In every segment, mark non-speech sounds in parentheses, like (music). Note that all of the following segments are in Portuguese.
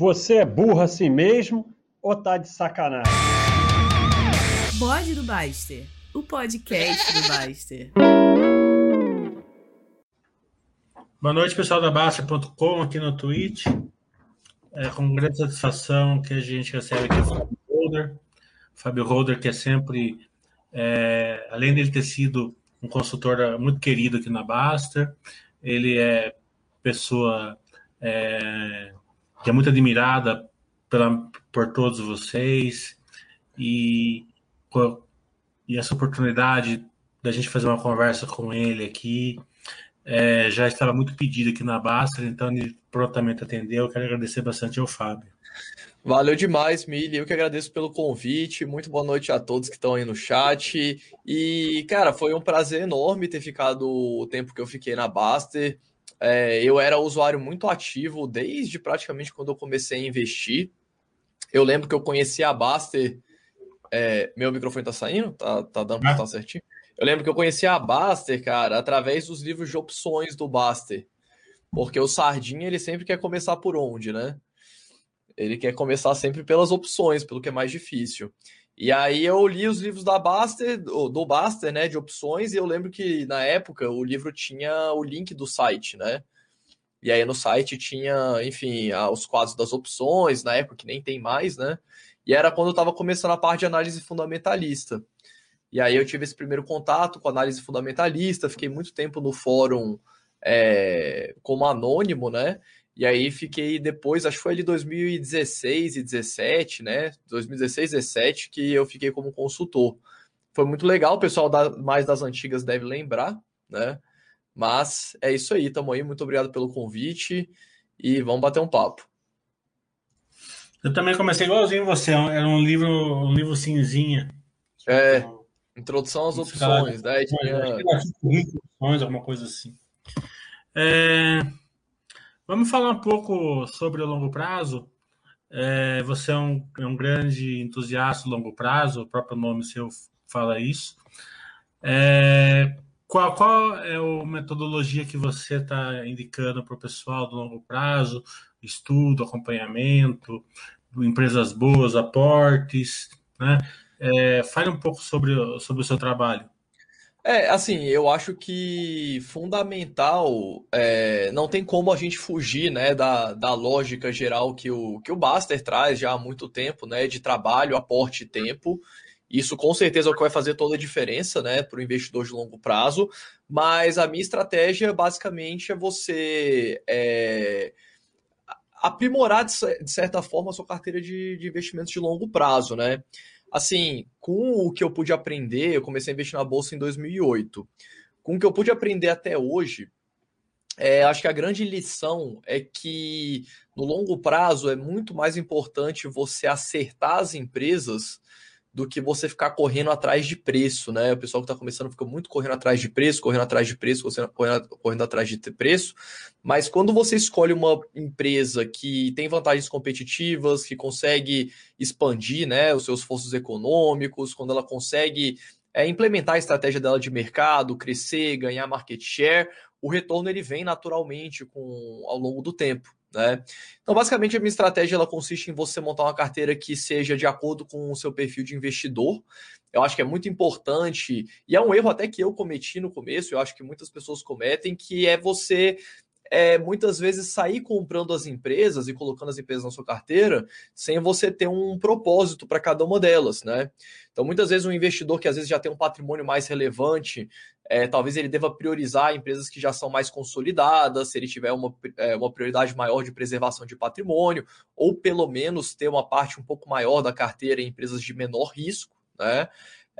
Você é burro assim mesmo ou tá de sacanagem? Bode do Baster, o podcast do Baster. Boa noite, pessoal da Baster.com aqui no Twitch. É com grande satisfação que a gente recebe aqui o Fábio Holder. Fábio Holder, que é sempre, é, além de ele ter sido um consultor muito querido aqui na Baster, ele é pessoa é, que é muito admirada pela, por todos vocês e, e essa oportunidade da gente fazer uma conversa com ele aqui é, já estava muito pedido aqui na Basta, então ele prontamente atendeu. Eu quero agradecer bastante ao Fábio. Valeu demais, Mili. Eu que agradeço pelo convite. Muito boa noite a todos que estão aí no chat. E, cara, foi um prazer enorme ter ficado o tempo que eu fiquei na Baster. É, eu era usuário muito ativo desde praticamente quando eu comecei a investir. Eu lembro que eu conheci a Baster. É, meu microfone tá saindo? Tá, tá dando pra estar certinho? Eu lembro que eu conheci a Baster, cara, através dos livros de opções do Baster. Porque o Sardinha, ele sempre quer começar por onde, né? Ele quer começar sempre pelas opções, pelo que é mais difícil. E aí eu li os livros da Baster, do Baster, né, de opções, e eu lembro que na época o livro tinha o link do site, né? E aí no site tinha, enfim, os quadros das opções, na época que nem tem mais, né? E era quando eu estava começando a parte de análise fundamentalista. E aí eu tive esse primeiro contato com análise fundamentalista, fiquei muito tempo no fórum é, como anônimo, né? E aí fiquei depois, acho que foi ali 2016 e 17, né? 2016 e 17 que eu fiquei como consultor. Foi muito legal, o pessoal da, mais das antigas deve lembrar, né? Mas é isso aí, tamo aí. Muito obrigado pelo convite e vamos bater um papo. Eu também comecei igualzinho você, era um livro, um livro cinzinha. É, introdução às opções, né? Tinha... Alguma coisa assim. É... Vamos falar um pouco sobre o longo prazo. É, você é um, é um, grande entusiasta do longo prazo, o próprio nome seu fala isso. É, qual, qual é a metodologia que você está indicando para o pessoal do longo prazo? Estudo, acompanhamento, empresas boas, aportes, né? É, fale um pouco sobre, sobre o seu trabalho. É, assim, eu acho que fundamental, é, não tem como a gente fugir, né, da, da lógica geral que o, que o Baster traz já há muito tempo, né, de trabalho, aporte e tempo. Isso com certeza é o que vai fazer toda a diferença, né, para o investidor de longo prazo. Mas a minha estratégia, basicamente, é você é, aprimorar, de certa forma, a sua carteira de, de investimentos de longo prazo, né? Assim, com o que eu pude aprender, eu comecei a investir na bolsa em 2008. Com o que eu pude aprender até hoje, é, acho que a grande lição é que no longo prazo é muito mais importante você acertar as empresas do que você ficar correndo atrás de preço, né? O pessoal que está começando fica muito correndo atrás de preço, correndo atrás de preço, correndo, correndo atrás de preço. Mas quando você escolhe uma empresa que tem vantagens competitivas, que consegue expandir, né, os seus esforços econômicos, quando ela consegue é, implementar a estratégia dela de mercado, crescer, ganhar market share, o retorno ele vem naturalmente com ao longo do tempo. Né? Então, basicamente, a minha estratégia ela consiste em você montar uma carteira que seja de acordo com o seu perfil de investidor. Eu acho que é muito importante, e é um erro até que eu cometi no começo, eu acho que muitas pessoas cometem, que é você é, muitas vezes sair comprando as empresas e colocando as empresas na sua carteira sem você ter um propósito para cada uma delas, né? Então, muitas vezes um investidor que às vezes já tem um patrimônio mais relevante, é, talvez ele deva priorizar empresas que já são mais consolidadas, se ele tiver uma, é, uma prioridade maior de preservação de patrimônio, ou pelo menos ter uma parte um pouco maior da carteira em empresas de menor risco, né?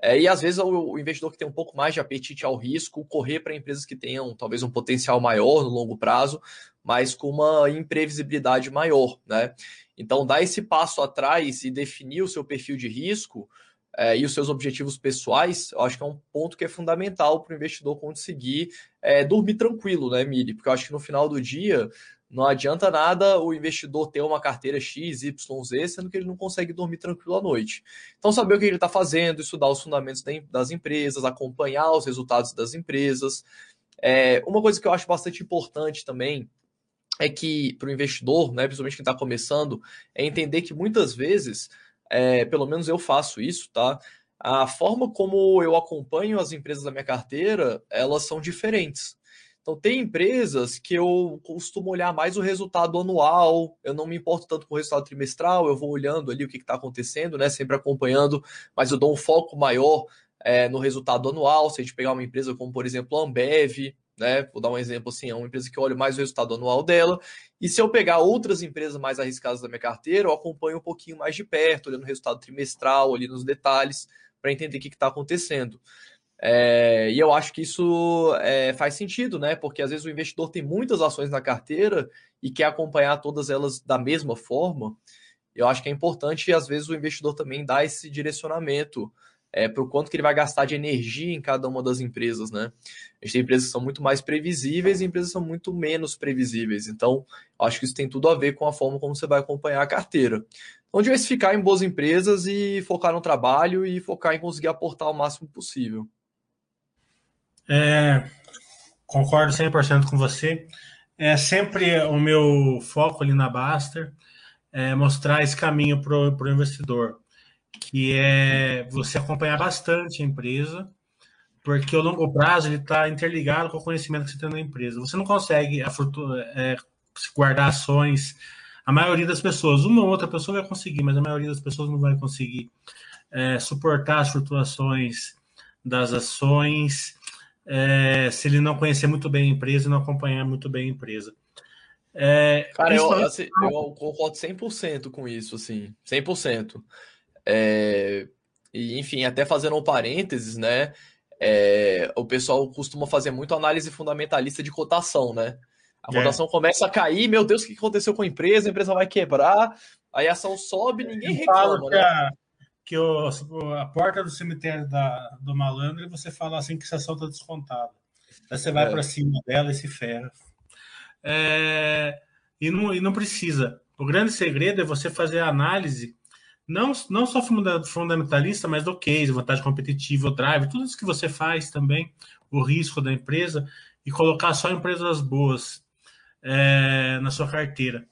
É, e às vezes o, o, investidor que tem um pouco mais de apetite ao risco, correr para empresas que tenham talvez um potencial maior no longo prazo, mas com uma imprevisibilidade maior, né? Então, dar esse passo atrás e definir o seu perfil de risco é, e os seus objetivos pessoais, eu acho que é um ponto que é fundamental para o investidor conseguir é, dormir tranquilo, né, Mili? Porque eu acho que no final do dia não adianta nada o investidor ter uma carteira X, Y, Z, sendo que ele não consegue dormir tranquilo à noite. Então, saber o que ele está fazendo, estudar os fundamentos das empresas, acompanhar os resultados das empresas. É, uma coisa que eu acho bastante importante também é que para o investidor, né, principalmente quem está começando, é entender que muitas vezes, é, pelo menos eu faço isso, tá? A forma como eu acompanho as empresas da minha carteira, elas são diferentes. Então, tem empresas que eu costumo olhar mais o resultado anual, eu não me importo tanto com o resultado trimestral, eu vou olhando ali o que está acontecendo, né? Sempre acompanhando, mas eu dou um foco maior é, no resultado anual. Se a gente pegar uma empresa como, por exemplo, a Ambev, né? Vou dar um exemplo assim, é uma empresa que eu olho mais o resultado anual dela. E se eu pegar outras empresas mais arriscadas da minha carteira, eu acompanho um pouquinho mais de perto, olhando o resultado trimestral, ali nos detalhes, para entender o que está acontecendo. É, e eu acho que isso é, faz sentido, né? Porque às vezes o investidor tem muitas ações na carteira e quer acompanhar todas elas da mesma forma. Eu acho que é importante, às vezes, o investidor também dar esse direcionamento é, para o quanto que ele vai gastar de energia em cada uma das empresas, né? A gente tem empresas que são muito mais previsíveis e empresas que são muito menos previsíveis. Então, acho que isso tem tudo a ver com a forma como você vai acompanhar a carteira. Então, diversificar em boas empresas e focar no trabalho e focar em conseguir aportar o máximo possível. É, concordo 100% com você. É sempre o meu foco ali na Baster é mostrar esse caminho para o investidor, que é você acompanhar bastante a empresa, porque o longo prazo ele está interligado com o conhecimento que você tem na empresa. Você não consegue a é, guardar ações. A maioria das pessoas, uma ou outra pessoa vai conseguir, mas a maioria das pessoas não vai conseguir é, suportar as flutuações das ações é, se ele não conhecer muito bem a empresa e não acompanhar muito bem a empresa. É, Cara, eu, assim, eu concordo 100% com isso, assim, 100%. É, e, enfim, até fazendo um parênteses, né, é, o pessoal costuma fazer muito análise fundamentalista de cotação, né? A é. cotação começa a cair, meu Deus, o que aconteceu com a empresa? A empresa vai quebrar, aí a ação sobe, ninguém reclama, né? Que o, a porta do cemitério da, do malandro e você fala assim que essa ação está descontada. Aí você vai é. para cima dela e se ferra. É, e, não, e não precisa. O grande segredo é você fazer a análise, não, não só fundamentalista, mas do case, vantagem competitiva, o drive, tudo isso que você faz também, o risco da empresa, e colocar só empresas boas é, na sua carteira.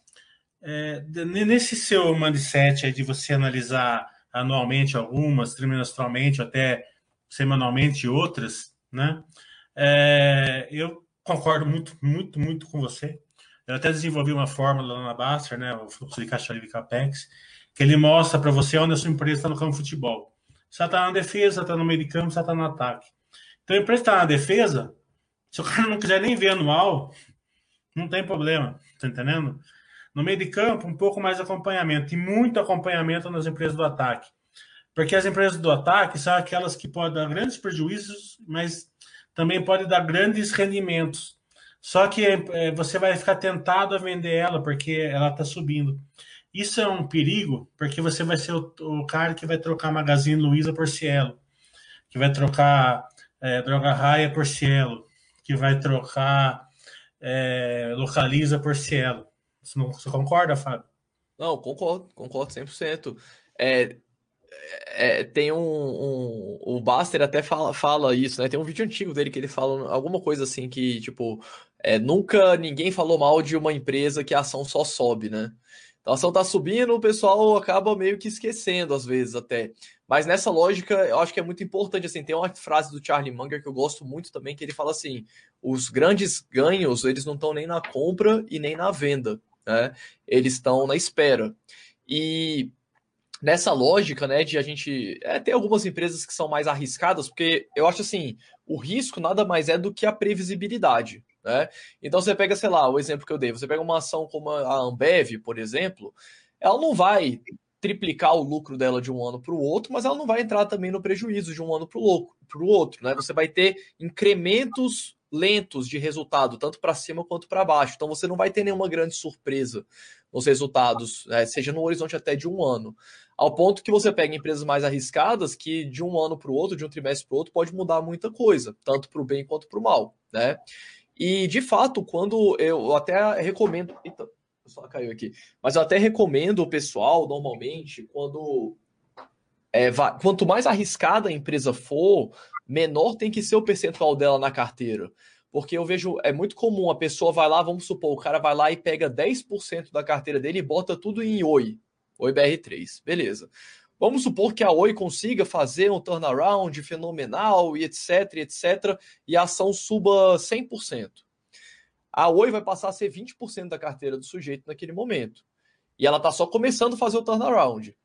É, nesse seu mindset de você analisar anualmente algumas, trimestralmente, até semanalmente outras, né? É, eu concordo muito, muito, muito com você. Eu até desenvolvi uma fórmula lá na Baster, né, o fluxo de caixa livre Capex, que ele mostra para você onde a sua empresa está no campo de futebol. Se ela está na defesa, está no meio de campo, se ela está no ataque. Então, a empresa está na defesa, se o cara não quiser nem ver anual, não tem problema, tá entendendo? No meio de campo, um pouco mais de acompanhamento e muito acompanhamento nas empresas do ataque. Porque as empresas do ataque são aquelas que podem dar grandes prejuízos, mas também podem dar grandes rendimentos. Só que é, você vai ficar tentado a vender ela porque ela está subindo. Isso é um perigo, porque você vai ser o, o cara que vai trocar Magazine Luiza por Cielo, que vai trocar é, Droga Raia por Cielo, que vai trocar é, Localiza por Cielo. Você, não, você concorda, Fábio? Não, concordo, concordo 100%. É, é, tem um, um, O Baster até fala, fala isso, né? Tem um vídeo antigo dele que ele fala alguma coisa assim que, tipo, é, nunca ninguém falou mal de uma empresa que a ação só sobe, né? Então a ação tá subindo, o pessoal acaba meio que esquecendo, às vezes, até. Mas nessa lógica, eu acho que é muito importante, assim, tem uma frase do Charlie Munger que eu gosto muito também, que ele fala assim, os grandes ganhos, eles não estão nem na compra e nem na venda né? Eles estão na espera. E nessa lógica, né, de a gente é, ter algumas empresas que são mais arriscadas, porque eu acho assim, o risco nada mais é do que a previsibilidade, né? Então você pega, sei lá, o exemplo que eu dei, você pega uma ação como a Ambev, por exemplo, ela não vai triplicar o lucro dela de um ano para o outro, mas ela não vai entrar também no prejuízo de um ano para o outro, né? Você vai ter incrementos lentos de resultado, tanto para cima quanto para baixo. Então você não vai ter nenhuma grande surpresa nos resultados, né, seja no horizonte até de um ano. Ao ponto que você pega empresas mais arriscadas que de um ano para o outro, de um trimestre para o outro, pode mudar muita coisa, tanto para o bem quanto para o mal. Né? E de fato, quando eu até recomendo. Eita, só caiu aqui. Mas eu até recomendo o pessoal, normalmente, quando. É, quanto mais arriscada a empresa for, menor tem que ser o percentual dela na carteira. Porque eu vejo, é muito comum a pessoa vai lá, vamos supor, o cara vai lá e pega 10% da carteira dele e bota tudo em Oi, Oi BR3, beleza. Vamos supor que a Oi consiga fazer um turnaround fenomenal e etc, etc, e a ação suba 100%. A Oi vai passar a ser 20% da carteira do sujeito naquele momento. E ela está só começando a fazer o turnaround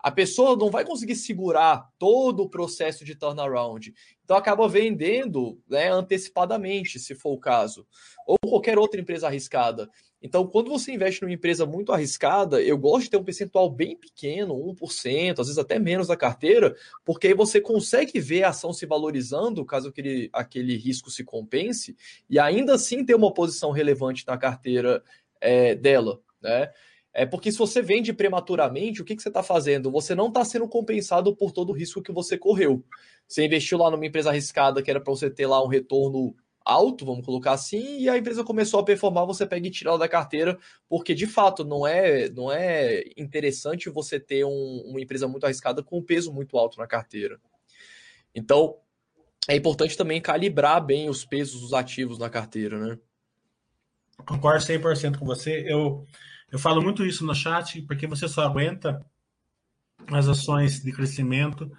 a pessoa não vai conseguir segurar todo o processo de turnaround. Então acaba vendendo né, antecipadamente, se for o caso. Ou qualquer outra empresa arriscada. Então, quando você investe numa empresa muito arriscada, eu gosto de ter um percentual bem pequeno, 1%, às vezes até menos da carteira, porque aí você consegue ver a ação se valorizando, caso aquele, aquele risco se compense, e ainda assim ter uma posição relevante na carteira é, dela. Né? É porque se você vende prematuramente, o que, que você está fazendo? Você não está sendo compensado por todo o risco que você correu. Você investiu lá numa empresa arriscada que era para você ter lá um retorno alto, vamos colocar assim, e a empresa começou a performar, você pega e tira ela da carteira, porque de fato não é não é interessante você ter um, uma empresa muito arriscada com um peso muito alto na carteira. Então, é importante também calibrar bem os pesos dos ativos na carteira, né? Concordo 100% com você. Eu eu falo muito isso no chat porque você só aguenta as ações de crescimento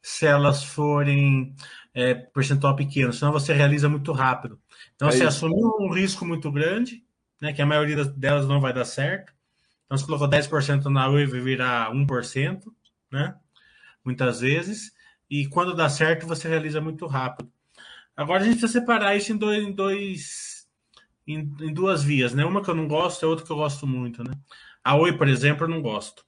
se elas forem é, percentual pequeno, senão você realiza muito rápido. Então, é você isso. assumiu um risco muito grande, né, que a maioria delas não vai dar certo. Então, você colocou 10% na UE vai virar 1%, né? Muitas vezes. E quando dá certo, você realiza muito rápido. Agora, a gente precisa separar isso em dois, em dois em, em, duas vias, né? Uma que eu não gosto e outra que eu gosto muito, né? A Oi, por exemplo, eu não gosto,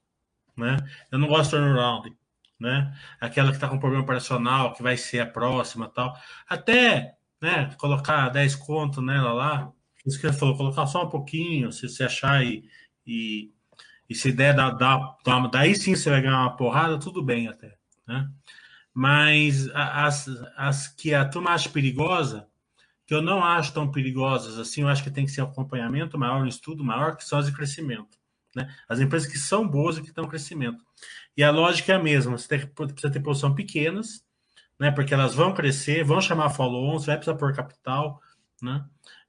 né? Eu não gosto do turnaround, né? Aquela que está com problema operacional, que vai ser a próxima tal. Até, né, colocar 10 conto nela lá, isso que ele falou, colocar só um pouquinho, se você achar e, e, e se der, dá, dá, dá, daí sim você vai ganhar uma porrada, tudo bem até, né? Mas as, as que a turma acha perigosa, que eu não acho tão perigosas assim, eu acho que tem que ser um acompanhamento maior, um estudo maior, que são as de crescimento. Né? As empresas que são boas e que estão em crescimento. E a lógica é a mesma, você tem, precisa ter posição pequenas, né? porque elas vão crescer, vão chamar follow-on, você vai precisar pôr capital, né?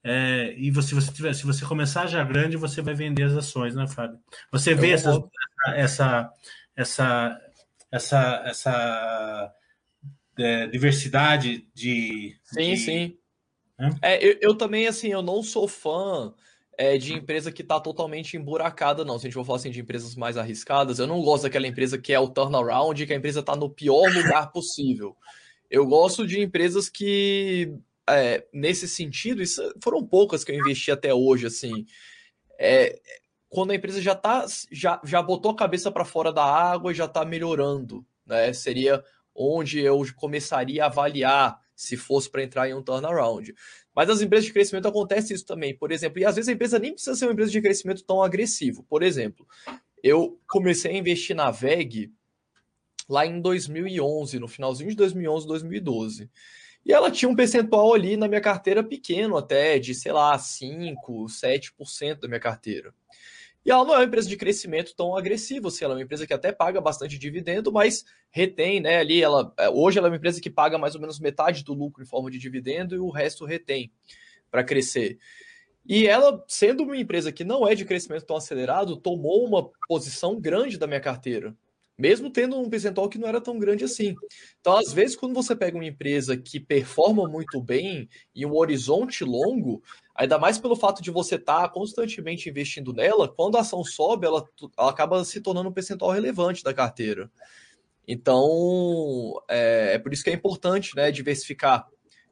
É, e você, você tiver, se você começar já grande, você vai vender as ações, né, Fábio? Você vê essa, essa, essa, essa, essa é, diversidade de. Sim, de, sim é, eu, eu, também, assim, eu não sou fã é, de empresa que está totalmente emburacada, não. Se a gente for falar assim de empresas mais arriscadas, eu não gosto daquela empresa que é o turnaround, que a empresa está no pior lugar possível. Eu gosto de empresas que, é, nesse sentido, isso foram poucas que eu investi até hoje, assim. É, quando a empresa já tá, já, já botou a cabeça para fora da água e já está melhorando, né? Seria onde eu começaria a avaliar se fosse para entrar em um turnaround. Mas as empresas de crescimento acontece isso também, por exemplo, e às vezes a empresa nem precisa ser uma empresa de crescimento tão agressivo. Por exemplo, eu comecei a investir na VEG lá em 2011, no finalzinho de 2011, 2012. E ela tinha um percentual ali na minha carteira pequeno até, de, sei lá, 5, 7% da minha carteira. E ela não é uma empresa de crescimento tão agressivo, assim, ela é uma empresa que até paga bastante dividendo, mas retém, né, ali, ela, é, hoje ela é uma empresa que paga mais ou menos metade do lucro em forma de dividendo e o resto retém para crescer. E ela, sendo uma empresa que não é de crescimento tão acelerado, tomou uma posição grande da minha carteira, mesmo tendo um percentual que não era tão grande assim. Então, às vezes, quando você pega uma empresa que performa muito bem e um horizonte longo, Ainda mais pelo fato de você estar tá constantemente investindo nela, quando a ação sobe, ela, ela acaba se tornando um percentual relevante da carteira. Então, é, é por isso que é importante né, diversificar.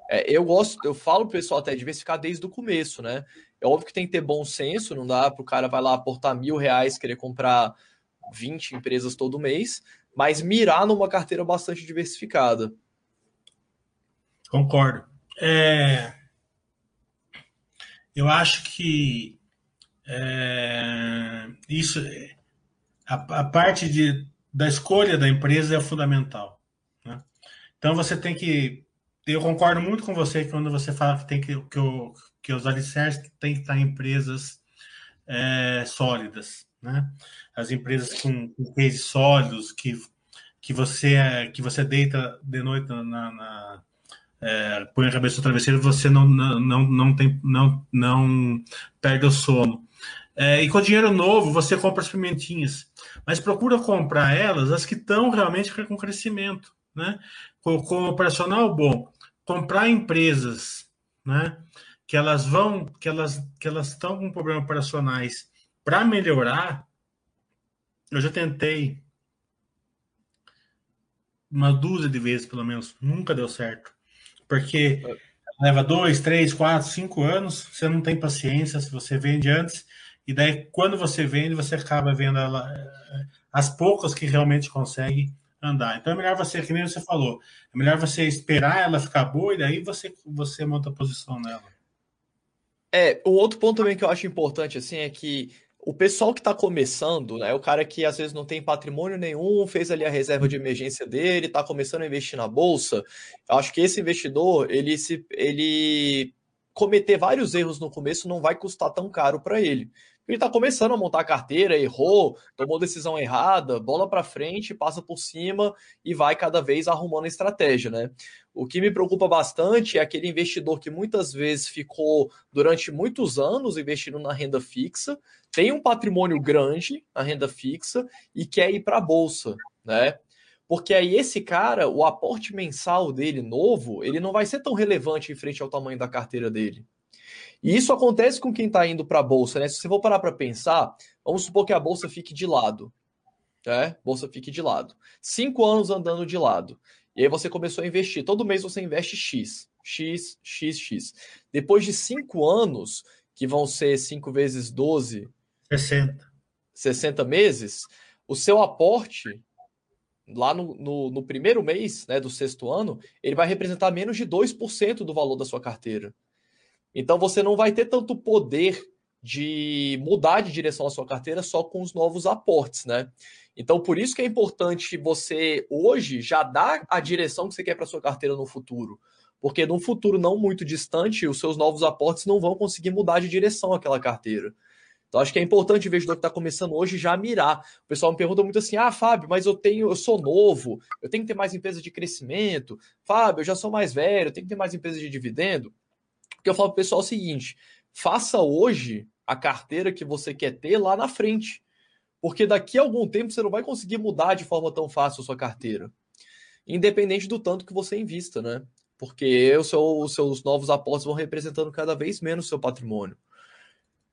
É, eu gosto, eu falo pro pessoal até diversificar desde o começo, né? É óbvio que tem que ter bom senso, não dá para o cara vai lá aportar mil reais, querer comprar 20 empresas todo mês, mas mirar numa carteira bastante diversificada. Concordo. É, eu acho que é, isso, a, a, parte de, da escolha da empresa é fundamental. Né? Então você tem que, eu concordo muito com você quando você fala que tem que que, o, que os alicerces têm que estar em empresas é, sólidas, né? As empresas com, com sólidos que que você que você deita de noite na, na é, põe a cabeça no travesseiro, você não, não, não, não, tem, não, não perde o sono. É, e com dinheiro novo, você compra as pimentinhas. Mas procura comprar elas, as que estão realmente com crescimento. Né? Com, com operacional bom. Comprar empresas né? que elas vão, que elas que elas estão com problemas operacionais para melhorar. Eu já tentei uma dúzia de vezes, pelo menos, nunca deu certo. Porque leva dois, três, quatro, cinco anos, você não tem paciência, se você vende antes, e daí quando você vende, você acaba vendo ela, eh, as poucas que realmente consegue andar. Então é melhor você, que nem você falou, é melhor você esperar ela ficar boa e daí você, você monta a posição nela. É, o outro ponto também que eu acho importante, assim, é que o pessoal que está começando, né, o cara que às vezes não tem patrimônio nenhum, fez ali a reserva de emergência dele, está começando a investir na bolsa, eu acho que esse investidor, ele se ele cometer vários erros no começo não vai custar tão caro para ele. Ele está começando a montar a carteira, errou, tomou decisão errada, bola para frente, passa por cima e vai cada vez arrumando a estratégia, né? O que me preocupa bastante é aquele investidor que muitas vezes ficou durante muitos anos investindo na renda fixa, tem um patrimônio grande na renda fixa e quer ir para a bolsa, né? Porque aí esse cara, o aporte mensal dele novo, ele não vai ser tão relevante em frente ao tamanho da carteira dele. E isso acontece com quem está indo para a bolsa, né? Se você for parar para pensar, vamos supor que a bolsa fique de lado, né? Bolsa fique de lado. Cinco anos andando de lado. E aí você começou a investir. Todo mês você investe X, X, X, X. Depois de cinco anos, que vão ser 5 vezes 12... 60. 60 meses, o seu aporte lá no, no, no, primeiro mês né, do sexto ano, ele vai representar menos de 2% do valor da sua carteira. Então você não vai ter tanto poder de mudar de direção a sua carteira só com os novos aportes, né? Então, por isso que é importante você hoje já dar a direção que você quer para sua carteira no futuro. Porque num futuro não muito distante, os seus novos aportes não vão conseguir mudar de direção aquela carteira. Então, acho que é importante o investidor que está começando hoje já mirar. O pessoal me pergunta muito assim: ah, Fábio, mas eu tenho, eu sou novo, eu tenho que ter mais empresas de crescimento. Fábio, eu já sou mais velho, eu tenho que ter mais empresas de dividendo. Porque eu falo para o pessoal o seguinte: faça hoje a carteira que você quer ter lá na frente. Porque daqui a algum tempo você não vai conseguir mudar de forma tão fácil a sua carteira. Independente do tanto que você invista, né? Porque os seus novos aportes vão representando cada vez menos o seu patrimônio.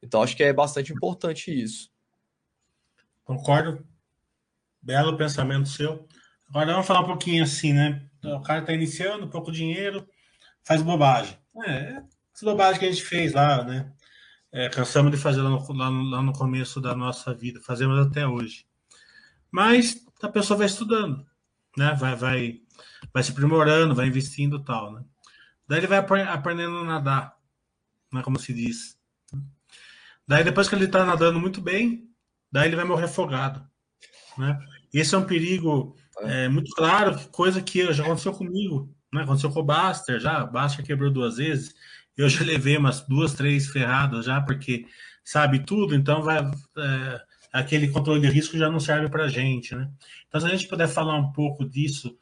Então acho que é bastante importante isso. Concordo. Belo pensamento seu. Agora vamos falar um pouquinho assim, né? O cara está iniciando, pouco dinheiro, faz bobagem. É, essa bobagem que a gente fez lá, né? É, cansamos de fazer lá no, lá, lá no começo da nossa vida, fazemos até hoje. Mas a pessoa vai estudando, né? Vai, vai, vai se aprimorando, vai investindo e tal, né? Daí ele vai aprendendo a nadar, né? Como se diz. Daí depois que ele está nadando muito bem, daí ele vai morrer afogado, né? Esse é um perigo é, muito claro, coisa que já aconteceu comigo, né? Aconteceu com o Baster já, o Baster quebrou duas vezes. Eu já levei umas duas, três ferradas já, porque sabe tudo, então vai. É, aquele controle de risco já não serve para gente, né? Então, se a gente puder falar um pouco disso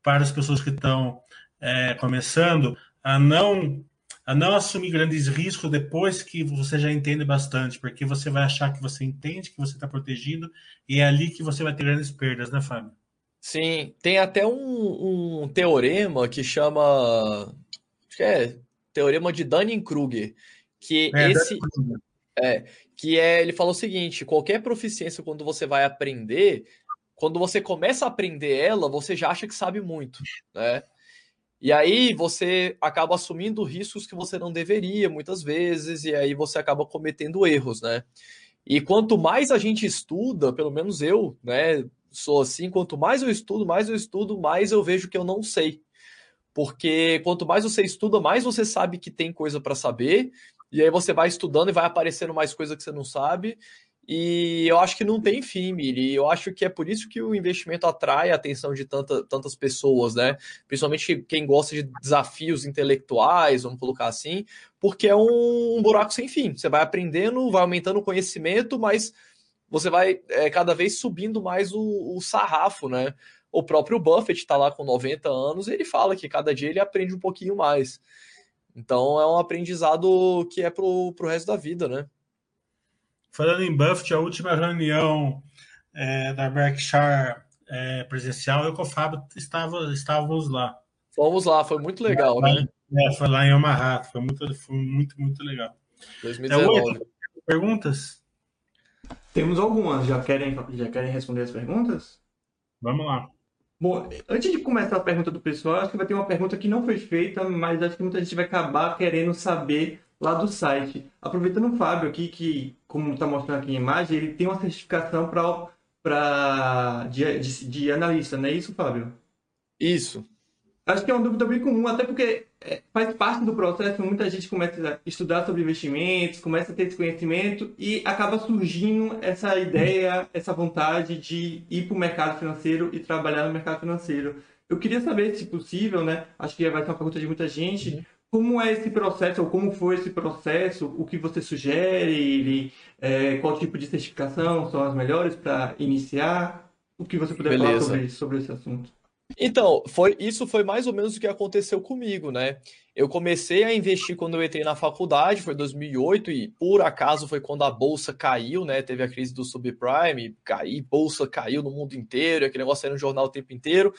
para as pessoas que estão é, começando a não a não assumir grandes riscos depois que você já entende bastante, porque você vai achar que você entende, que você está protegido, e é ali que você vai ter grandes perdas, né, Fábio? Sim, tem até um, um teorema que chama. Acho que é teorema de Dunning-Kruger, que é, esse é, que é ele falou o seguinte: qualquer proficiência quando você vai aprender, quando você começa a aprender ela, você já acha que sabe muito, né? E aí você acaba assumindo riscos que você não deveria muitas vezes, e aí você acaba cometendo erros, né? E quanto mais a gente estuda, pelo menos eu, né, sou assim, quanto mais eu estudo, mais eu estudo, mais eu vejo que eu não sei. Porque quanto mais você estuda, mais você sabe que tem coisa para saber, e aí você vai estudando e vai aparecendo mais coisa que você não sabe. E eu acho que não tem fim, Miri. Eu acho que é por isso que o investimento atrai a atenção de tanta, tantas pessoas, né? Principalmente quem gosta de desafios intelectuais, vamos colocar assim, porque é um, um buraco sem fim. Você vai aprendendo, vai aumentando o conhecimento, mas você vai é, cada vez subindo mais o, o sarrafo, né? O próprio Buffett está lá com 90 anos e ele fala que cada dia ele aprende um pouquinho mais. Então é um aprendizado que é pro, pro resto da vida, né? Falando em Buffett, a última reunião é, da Berkshire é, presencial, eu com o Fábio estava, estávamos lá. Fomos lá, foi muito legal, lá, né? É, foi lá em Omaha, foi muito, foi muito, muito legal. 2019. É, perguntas? Temos algumas. Já querem, já querem responder as perguntas? Vamos lá. Bom, antes de começar a pergunta do pessoal, acho que vai ter uma pergunta que não foi feita, mas acho que muita gente vai acabar querendo saber lá do site. Aproveitando o Fábio aqui, que, como está mostrando aqui a imagem, ele tem uma certificação para de, de, de analista, não é isso, Fábio? Isso. Acho que é uma dúvida bem comum, até porque é, faz parte do processo, muita gente começa a estudar sobre investimentos, começa a ter esse conhecimento e acaba surgindo essa ideia, essa vontade de ir para o mercado financeiro e trabalhar no mercado financeiro. Eu queria saber, se possível, né? Acho que vai ser uma pergunta de muita gente. Como é esse processo, ou como foi esse processo? O que você sugere? É, qual tipo de certificação são as melhores para iniciar? O que você puder Beleza. falar sobre, sobre esse assunto? Então, foi, isso foi mais ou menos o que aconteceu comigo, né? Eu comecei a investir quando eu entrei na faculdade, foi 2008, e por acaso foi quando a bolsa caiu, né? Teve a crise do subprime, caí, bolsa caiu no mundo inteiro, aquele negócio era no jornal o tempo inteiro.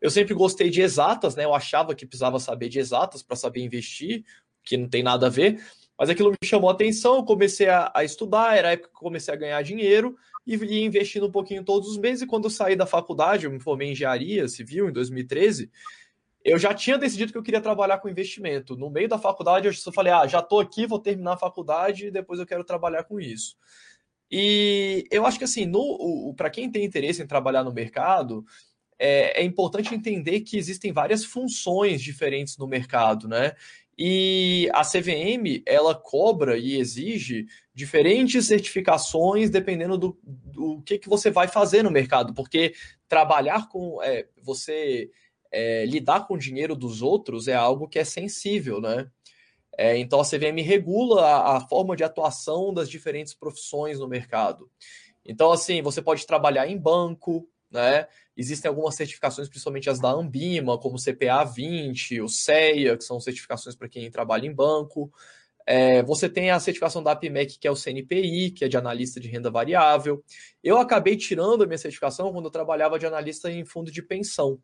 Eu sempre gostei de exatas, né? Eu achava que precisava saber de exatas para saber investir, que não tem nada a ver, mas aquilo me chamou a atenção, eu comecei a, a estudar, era a época que eu comecei a ganhar dinheiro, e ia investindo um pouquinho todos os meses. E quando eu saí da faculdade, eu me formei em engenharia civil em 2013, eu já tinha decidido que eu queria trabalhar com investimento. No meio da faculdade, eu só falei: ah, já estou aqui, vou terminar a faculdade e depois eu quero trabalhar com isso. E eu acho que, assim, para quem tem interesse em trabalhar no mercado, é, é, importante entender que existem várias funções diferentes no mercado, né? E a CVM, ela cobra e exige diferentes certificações dependendo do, do que, que você vai fazer no mercado, porque trabalhar com, é, você é, lidar com o dinheiro dos outros é algo que é sensível, né? É, então a CVM regula a, a forma de atuação das diferentes profissões no mercado. Então, assim, você pode trabalhar em banco, né? Existem algumas certificações, principalmente as da Ambima, como o CPA 20, o CEA, que são certificações para quem trabalha em banco. É, você tem a certificação da APMEC, que é o CNPI, que é de analista de renda variável. Eu acabei tirando a minha certificação quando eu trabalhava de analista em fundo de pensão.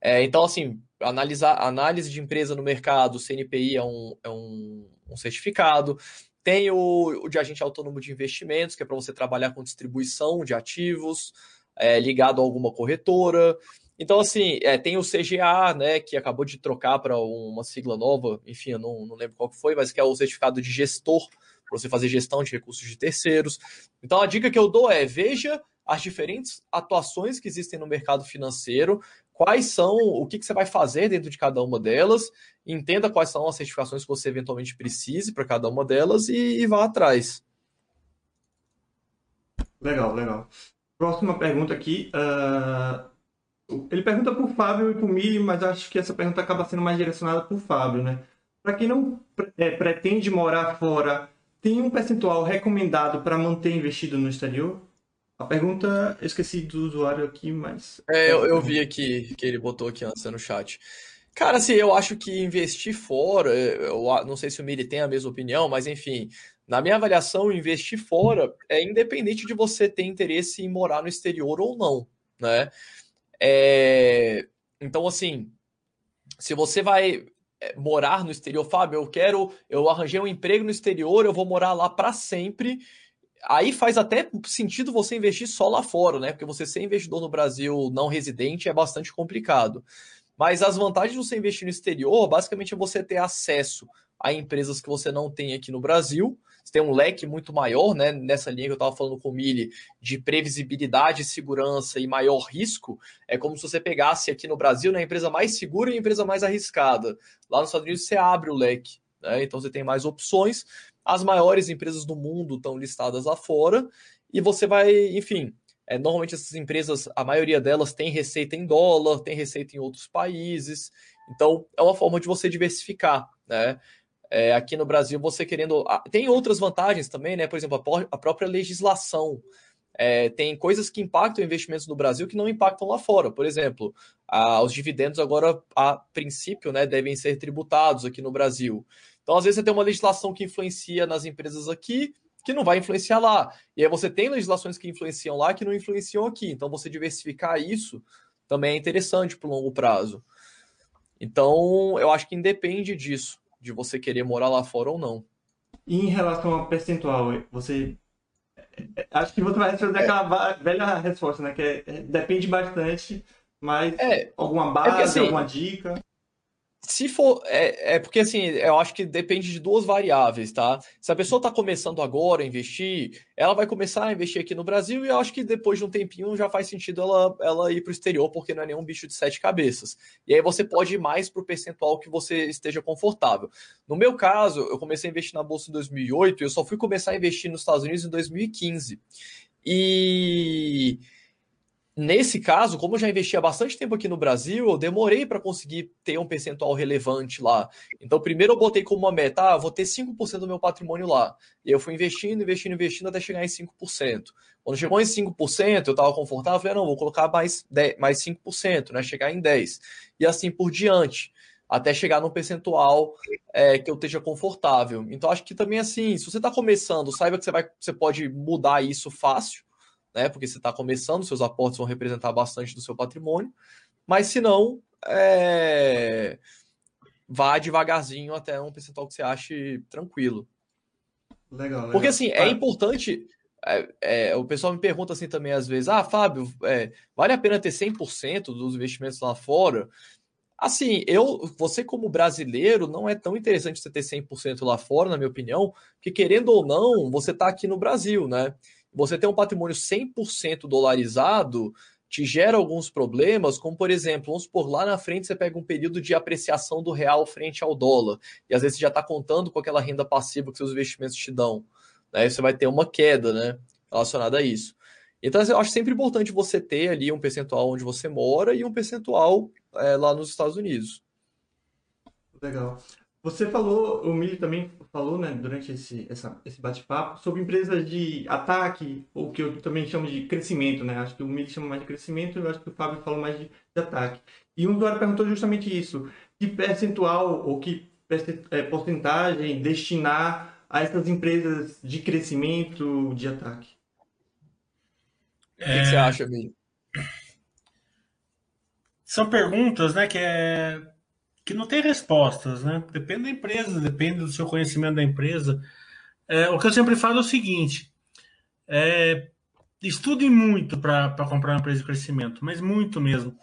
É, então, assim, analisar análise de empresa no mercado, o CNPI é um, é um, um certificado. Tem o, o de agente autônomo de investimentos, que é para você trabalhar com distribuição de ativos é, ligado a alguma corretora. Então, assim, é, tem o CGA, né, que acabou de trocar para uma sigla nova, enfim, eu não, não lembro qual que foi, mas que é o certificado de gestor, para você fazer gestão de recursos de terceiros. Então, a dica que eu dou é: veja as diferentes atuações que existem no mercado financeiro, quais são, o que, que você vai fazer dentro de cada uma delas, entenda quais são as certificações que você eventualmente precise para cada uma delas e, e vá atrás. Legal, legal. Próxima pergunta aqui. Uh, ele pergunta para o Fábio e para o Mili, mas acho que essa pergunta acaba sendo mais direcionada para o Fábio, né? Para quem não é, pretende morar fora, tem um percentual recomendado para manter investido no exterior? A pergunta, eu esqueci do usuário aqui, mas. É, eu, eu vi aqui que ele botou aqui antes no chat. Cara, assim, eu acho que investir fora, eu não sei se o Mili tem a mesma opinião, mas enfim, na minha avaliação, investir fora é independente de você ter interesse em morar no exterior ou não, né? É... Então, assim, se você vai é, morar no exterior, Fábio, eu quero, eu arranjei um emprego no exterior, eu vou morar lá para sempre. Aí faz até sentido você investir só lá fora, né? Porque você ser investidor no Brasil não residente é bastante complicado. Mas as vantagens de você investir no exterior, basicamente, é você ter acesso a empresas que você não tem aqui no Brasil você tem um leque muito maior, né? Nessa linha que eu estava falando com o Mili, de previsibilidade, segurança e maior risco, é como se você pegasse aqui no Brasil né, a empresa mais segura e a empresa mais arriscada. Lá nos Estados Unidos você abre o leque, né? Então você tem mais opções. As maiores empresas do mundo estão listadas lá fora, e você vai, enfim, é, normalmente essas empresas, a maioria delas tem receita em dólar, tem receita em outros países. Então, é uma forma de você diversificar, né? É, aqui no Brasil, você querendo. Tem outras vantagens também, né? Por exemplo, a própria legislação. é, tem coisas que impactam investimentos no Brasil que não impactam lá fora. Por exemplo, a, os dividendos agora, a princípio, né, devem ser tributados aqui no Brasil. Então, às vezes, você tem uma legislação que influencia nas empresas aqui, que não vai influenciar lá. E aí você tem legislações que influenciam lá que não influenciam aqui. Então, você diversificar isso também é interessante para o longo prazo. Então, eu acho que independe disso, de você querer morar lá fora ou não. E em relação ao percentual, você. Acho que você vai responder aquela velha resposta, né? Que é, depende bastante, mas é, alguma base, é porque, assim, alguma dica. Se for. É, é porque assim, eu acho que depende de duas variáveis, tá? Se a pessoa está começando agora a investir, ela vai começar a investir aqui no Brasil e eu acho que depois de um tempinho já faz sentido ela, ela ir para o exterior, porque não é nenhum bicho de sete cabeças. E aí você pode ir mais para o percentual que você esteja confortável. No meu caso, eu comecei a investir na Bolsa em 2008 e eu só fui começar a investir nos Estados Unidos em 2015. E Nesse caso, como eu já investi há bastante tempo aqui no Brasil, eu demorei para conseguir ter um percentual relevante lá. Então, primeiro eu botei como uma meta, ah, vou ter 5% do meu patrimônio lá. E eu fui investindo, investindo, investindo até chegar em 5%. Quando chegou em 5%, eu estava confortável, falei, ah, não, vou colocar mais, 10, mais 5%, né? chegar em 10%. E assim por diante até chegar num percentual é, que eu esteja confortável. Então, acho que também assim, se você está começando, saiba que você, vai, você pode mudar isso fácil né? Porque você está começando, seus aportes vão representar bastante do seu patrimônio, mas se não, é... vá devagarzinho até um percentual que você ache tranquilo. Legal, legal. Porque assim, é importante. É, é, o pessoal me pergunta assim também às vezes: ah, Fábio, é, vale a pena ter 100% dos investimentos lá fora? Assim, eu, você como brasileiro, não é tão interessante você ter 100% lá fora, na minha opinião, porque querendo ou não, você está aqui no Brasil, né? Você ter um patrimônio 100% dolarizado te gera alguns problemas, como por exemplo, vamos por lá na frente você pega um período de apreciação do real frente ao dólar, e às vezes você já está contando com aquela renda passiva que seus investimentos te dão. Né? Você vai ter uma queda né, relacionada a isso. Então eu acho sempre importante você ter ali um percentual onde você mora e um percentual é, lá nos Estados Unidos. Legal. Você falou, o Milho também falou, né, durante esse, essa, esse bate-papo, sobre empresas de ataque, ou que eu também chamo de crescimento, né? Acho que o Milho chama mais de crescimento, eu acho que o Fábio falou mais de, de ataque. E um usuário perguntou justamente isso: que percentual ou que é, porcentagem destinar a essas empresas de crescimento, de ataque? O que, que você acha, Milho? São perguntas, né, que é que não tem respostas, né? Depende da empresa, depende do seu conhecimento da empresa. É, o que eu sempre falo é o seguinte: é, estude muito para comprar uma empresa de crescimento, mas muito mesmo,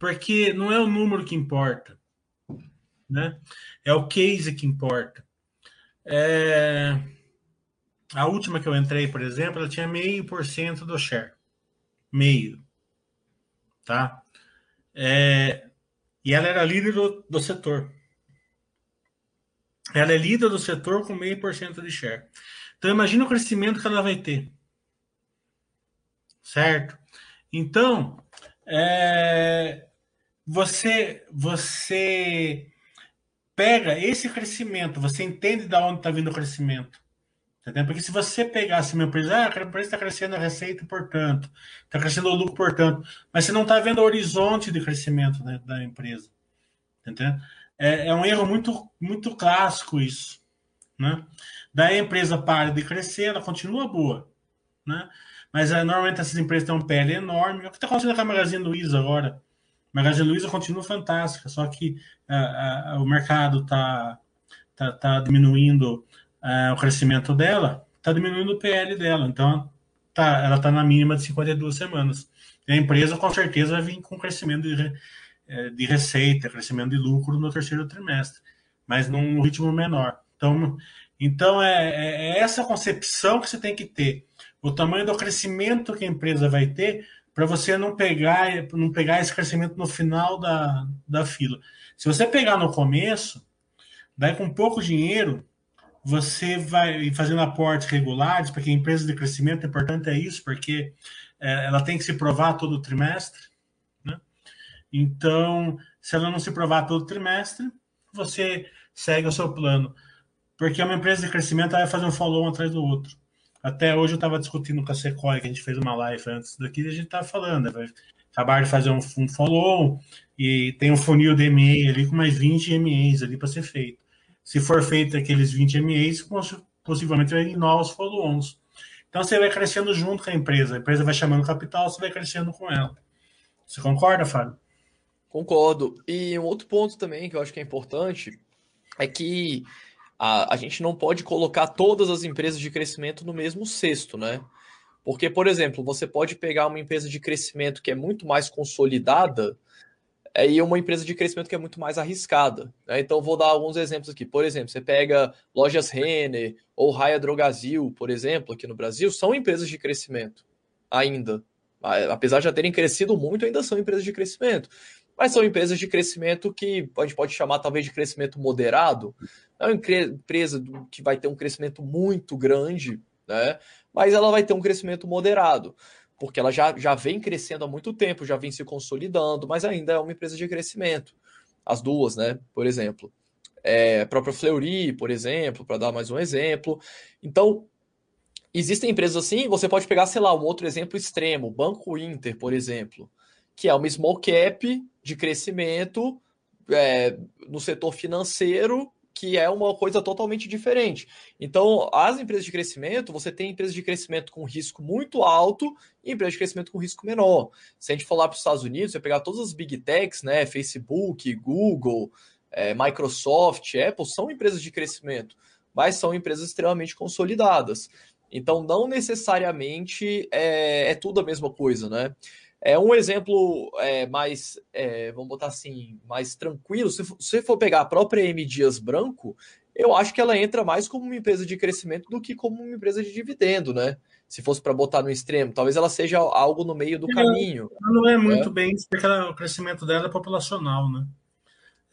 porque não é o número que importa, né? É o case que importa. É, a última que eu entrei, por exemplo, ela tinha meio por cento do share, meio, tá? É, e ela era líder do, do setor. Ela é líder do setor com meio por cento de share. Então imagina o crescimento que ela vai ter. Certo? Então, é, você, você pega esse crescimento, você entende de onde está vindo o crescimento. Entendeu? Porque se você pegasse uma empresa, ah, a empresa está crescendo a receita, portanto, está crescendo o lucro, portanto, mas você não está vendo o horizonte de crescimento né, da empresa. Entendeu? É, é, um erro muito, muito clássico isso. Né? Daí a empresa para de crescer, ela continua boa. Né? Mas é, normalmente essas empresas têm um PL enorme. O que está acontecendo com a Magazine Luiza agora? A Magazine Luiza continua fantástica, só que o mercado está tá, tá diminuindo é, o crescimento dela, está diminuindo o PL dela. Então, tá, ela está na mínima de 52 semanas. E a empresa, com certeza, vai vir com crescimento de, é, de receita, crescimento de lucro no terceiro trimestre, mas num ritmo menor. Então, então é, é, é essa concepção que você tem que ter. O tamanho do crescimento que a empresa vai ter para você não pegar, não pegar esse crescimento no final da, da fila. Se você pegar no começo, daí com pouco dinheiro, você vai fazendo aportes regulares, porque empresa de crescimento, é importante é isso, porque é, ela tem que se provar todo trimestre. Né? Então, se ela não se provar todo trimestre, você segue o seu plano. Porque uma empresa de crescimento vai fazer um follow-on atrás do outro. Até hoje eu estava discutindo com a Sequoia, que a gente fez uma live antes daqui, e a gente estava falando, vai acabar de fazer um, um follow e tem um funil de MA ali com mais 20 MAs ali para ser feito. Se for feito aqueles 20 MAs, possivelmente vai vir novos follow-ons. Então você vai crescendo junto com a empresa. A empresa vai chamando capital, você vai crescendo com ela. Você concorda, Fábio? Concordo. E um outro ponto também que eu acho que é importante é que a, a gente não pode colocar todas as empresas de crescimento no mesmo cesto, né? Porque, por exemplo, você pode pegar uma empresa de crescimento que é muito mais consolidada é, e uma empresa de crescimento que é muito mais arriscada. Né? Então, vou dar alguns exemplos aqui. Por exemplo, você pega lojas Renner ou Raia Drogazil, por exemplo, aqui no Brasil, são empresas de crescimento ainda. Apesar de já terem crescido muito, ainda são empresas de crescimento. Mas são empresas de crescimento que a gente pode chamar talvez de crescimento moderado. É uma empresa que vai ter um crescimento muito grande, né? mas ela vai ter um crescimento moderado, porque ela já, já vem crescendo há muito tempo, já vem se consolidando, mas ainda é uma empresa de crescimento. As duas, né? Por exemplo. É, a própria Fleury, por exemplo, para dar mais um exemplo. Então, existem empresas assim, você pode pegar, sei lá, um outro exemplo extremo, Banco Inter, por exemplo, que é uma small cap de crescimento é, no setor financeiro, que é uma coisa totalmente diferente. Então, as empresas de crescimento, você tem empresas de crescimento com risco muito alto e empresas de crescimento com risco menor. Se a gente for lá para os Estados Unidos, você pegar todas as big techs, né, Facebook, Google, é, Microsoft, Apple, são empresas de crescimento, mas são empresas extremamente consolidadas. Então, não necessariamente é, é tudo a mesma coisa, né? É um exemplo é, mais, é, vamos botar assim, mais tranquilo. Se você for pegar a própria M Dias Branco, eu acho que ela entra mais como uma empresa de crescimento do que como uma empresa de dividendo, né? Se fosse para botar no extremo, talvez ela seja algo no meio do caminho. Ela não é muito né? bem, porque o crescimento dela é populacional, né?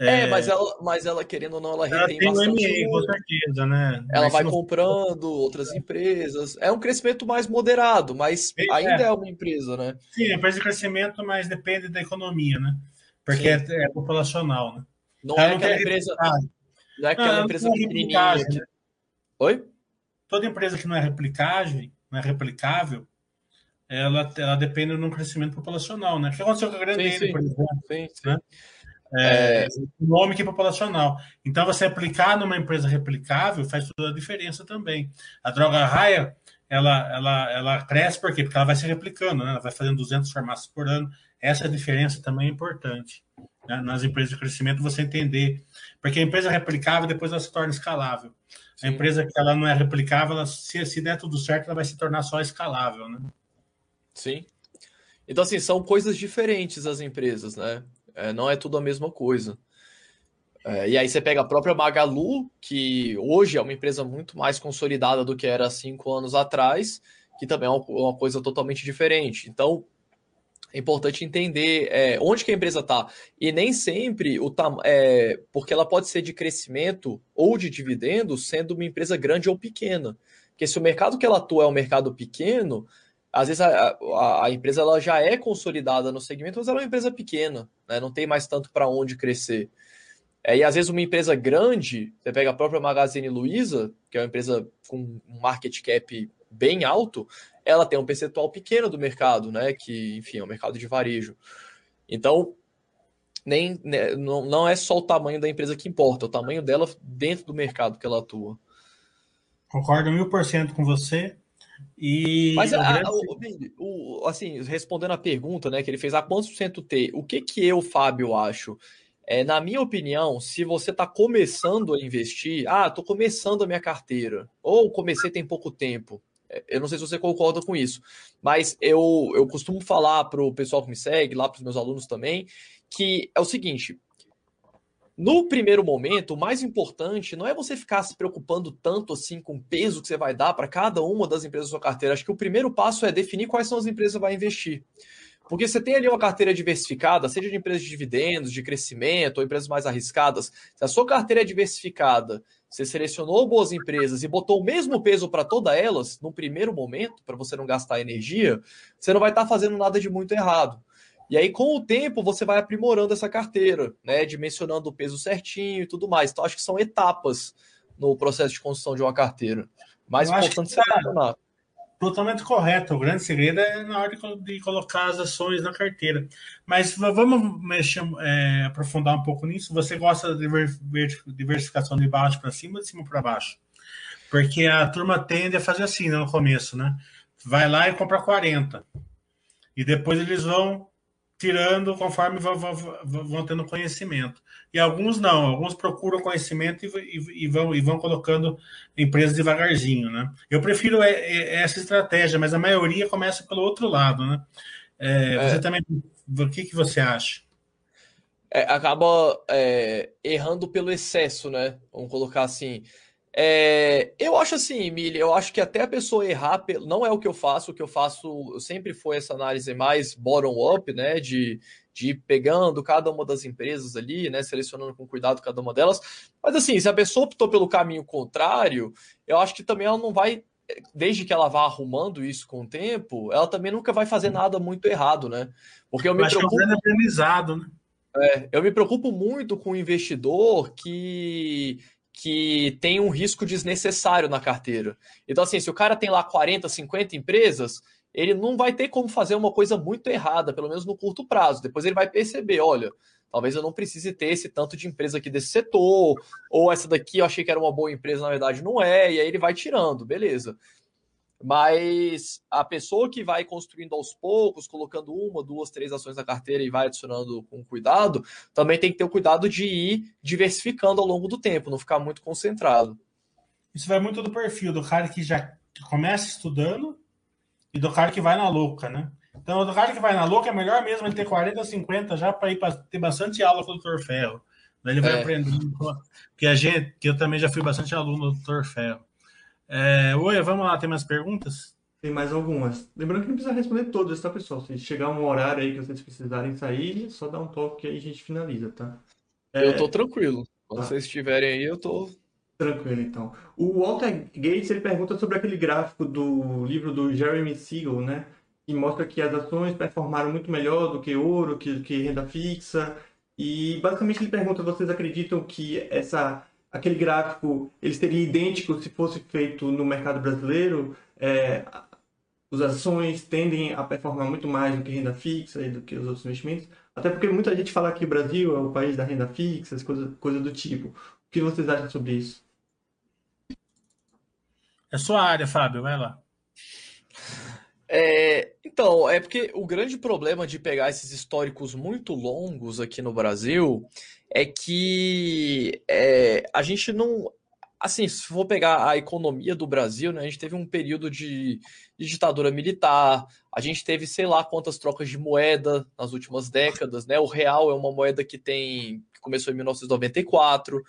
É, é, mas, ela, mas ela, querendo ou não, ela retém ela bastante. MA, com certeza, né? Ela mas vai comprando outras empresas. É um crescimento mais moderado, mas é. ainda é uma empresa, né? Sim, é empresa de crescimento, mas depende da economia, né? Porque é, é, populacional, né? Não ela é aquela empresa. Não é aquela não, empresa não pequenininha. Né? Oi? Toda empresa que não é replicável, não é replicável, ela, ela depende de um crescimento populacional, né? O que aconteceu com a Grande sim, sim. por exemplo? Sim, sim. Né? É, é... Econômica e populacional. Então, você aplicar numa empresa replicável faz toda a diferença também. A droga raia, ela, ela, ela cresce por quê? Porque ela vai se replicando, né? ela vai fazendo 200 farmácias por ano. Essa diferença também é importante. Né? Nas empresas de crescimento, você entender. Porque a empresa replicável, depois ela se torna escalável. Sim. A empresa que ela não é replicável, ela, se, se der tudo certo, ela vai se tornar só escalável. Né? Sim. Então, assim, são coisas diferentes as empresas, né? É, não é tudo a mesma coisa. É, e aí você pega a própria Magalu, que hoje é uma empresa muito mais consolidada do que era cinco anos atrás, que também é uma coisa totalmente diferente. Então, é importante entender é, onde que a empresa está. E nem sempre o tam é, porque ela pode ser de crescimento ou de dividendo, sendo uma empresa grande ou pequena. Porque se o mercado que ela atua é um mercado pequeno, às vezes a, a, a, empresa ela já é consolidada no segmento, mas ela é uma empresa pequena, né? não tem mais tanto para onde crescer. É, e às vezes uma empresa grande, você pega a própria Magazine Luiza, que é uma empresa com um market cap bem alto, ela tem um percentual pequeno do mercado, né? Que, enfim, é um mercado de varejo. Então, nem, né, não, não é só o tamanho da empresa que importa, é o tamanho dela dentro do mercado que ela atua. Concordo mil por cento com você. E Mas, a, o, o, assim, respondendo a pergunta, né, que ele fez, a quantos por cento ter? O que que eu, Fábio, acho? É, na minha opinião, se você está começando a investir, ah, estou começando a minha carteira, ou comecei tem pouco tempo, é, eu não sei se você concorda com isso, mas eu, eu costumo falar para o pessoal que me segue, lá para os meus alunos também, que é o seguinte: no primeiro momento, o mais importante não é você ficar se preocupando tanto assim com o peso que você vai dar para cada uma das empresas da sua carteira. Acho que o primeiro passo é definir quais são as empresas que você vai investir. Porque você tem ali uma carteira diversificada, seja de empresas de dividendos, de crescimento, ou empresas mais arriscadas. Se a sua carteira é diversificada, você selecionou boas empresas e botou o mesmo peso para todas elas no primeiro momento, para você não gastar energia, você não vai estar tá fazendo nada de muito errado. E aí, com o tempo, você vai aprimorando essa carteira, né? Dimensionando o peso certinho e tudo mais. Então, acho que são etapas no processo de construção de uma carteira. Mais eu importante é selecionar. Totalmente correto. O grande segredo é na hora de colocar as ações na carteira. Mas vamos mexer, é, aprofundar um pouco nisso. Você gosta de diversificação de baixo para cima ou de cima para baixo? Porque a turma tende a fazer assim né, no começo, né? Vai lá e compra 40. E depois eles vão tirando conforme vão, vão, vão, tendo conhecimento. E alguns não, alguns procuram conhecimento e, e, vão, e vão colocando empresas devagarzinho, né? Eu prefiro é, é, essa estratégia, mas a maioria começa pelo outro lado, né? É, é. você também, o que, que você acha? É, acaba é, errando pelo excesso, né? Vamos colocar assim. É, eu acho assim, Emília, eu acho que até a pessoa errar, não é o que eu faço, o que eu faço sempre foi essa análise mais bottom-up, né, de, de ir pegando cada uma das empresas ali, né, selecionando com cuidado cada uma delas, mas assim, se a pessoa optou pelo caminho contrário, eu acho que também ela não vai, desde que ela vá arrumando isso com o tempo, ela também nunca vai fazer nada muito errado, né, porque eu me preocupo... Que é né? É, eu me preocupo muito com o investidor que que tem um risco desnecessário na carteira. Então, assim, se o cara tem lá 40, 50 empresas, ele não vai ter como fazer uma coisa muito errada, pelo menos no curto prazo. Depois ele vai perceber, olha, talvez eu não precise ter esse tanto de empresa aqui desse setor, ou essa daqui eu achei que era uma boa empresa, na verdade não é, e aí ele vai tirando, beleza. Mas a pessoa que vai construindo aos poucos, colocando uma, duas, três ações na carteira e vai adicionando com cuidado, também tem que ter o cuidado de ir diversificando ao longo do tempo, não ficar muito concentrado. Isso vai muito do perfil do cara que já começa estudando e do cara que vai na louca, né? Então, do cara que vai na louca é melhor mesmo ele ter 40, 50 já para ir para ter bastante aula com o Dr. Ferro. Daí ele vai é. aprendendo. Que a gente, que eu também já fui bastante aluno do Dr. Ferro. É, oi, vamos lá, tem mais perguntas? Tem mais algumas. Lembrando que não precisa responder todas, tá, pessoal? Se chegar um horário aí que vocês precisarem sair, só dá um toque aí a gente finaliza, tá? É... Eu tô tranquilo. Quando tá. vocês estiverem aí, eu tô. Tranquilo, então. O Walter Gates ele pergunta sobre aquele gráfico do livro do Jeremy Siegel, né? Que mostra que as ações performaram muito melhor do que ouro, que, que renda fixa. E basicamente ele pergunta: vocês acreditam que essa aquele gráfico ele seria idêntico se fosse feito no mercado brasileiro. É, as ações tendem a performar muito mais do que renda fixa e do que os outros investimentos. Até porque muita gente fala que o Brasil é o país da renda fixa, coisas coisa do tipo. O que vocês acham sobre isso? É sua área, Fábio, vai lá. É, então, é porque o grande problema de pegar esses históricos muito longos aqui no Brasil é que é, a gente não. Assim, se for pegar a economia do Brasil, né, a gente teve um período de, de ditadura militar, a gente teve sei lá quantas trocas de moeda nas últimas décadas, né? O real é uma moeda que tem que começou em 1994.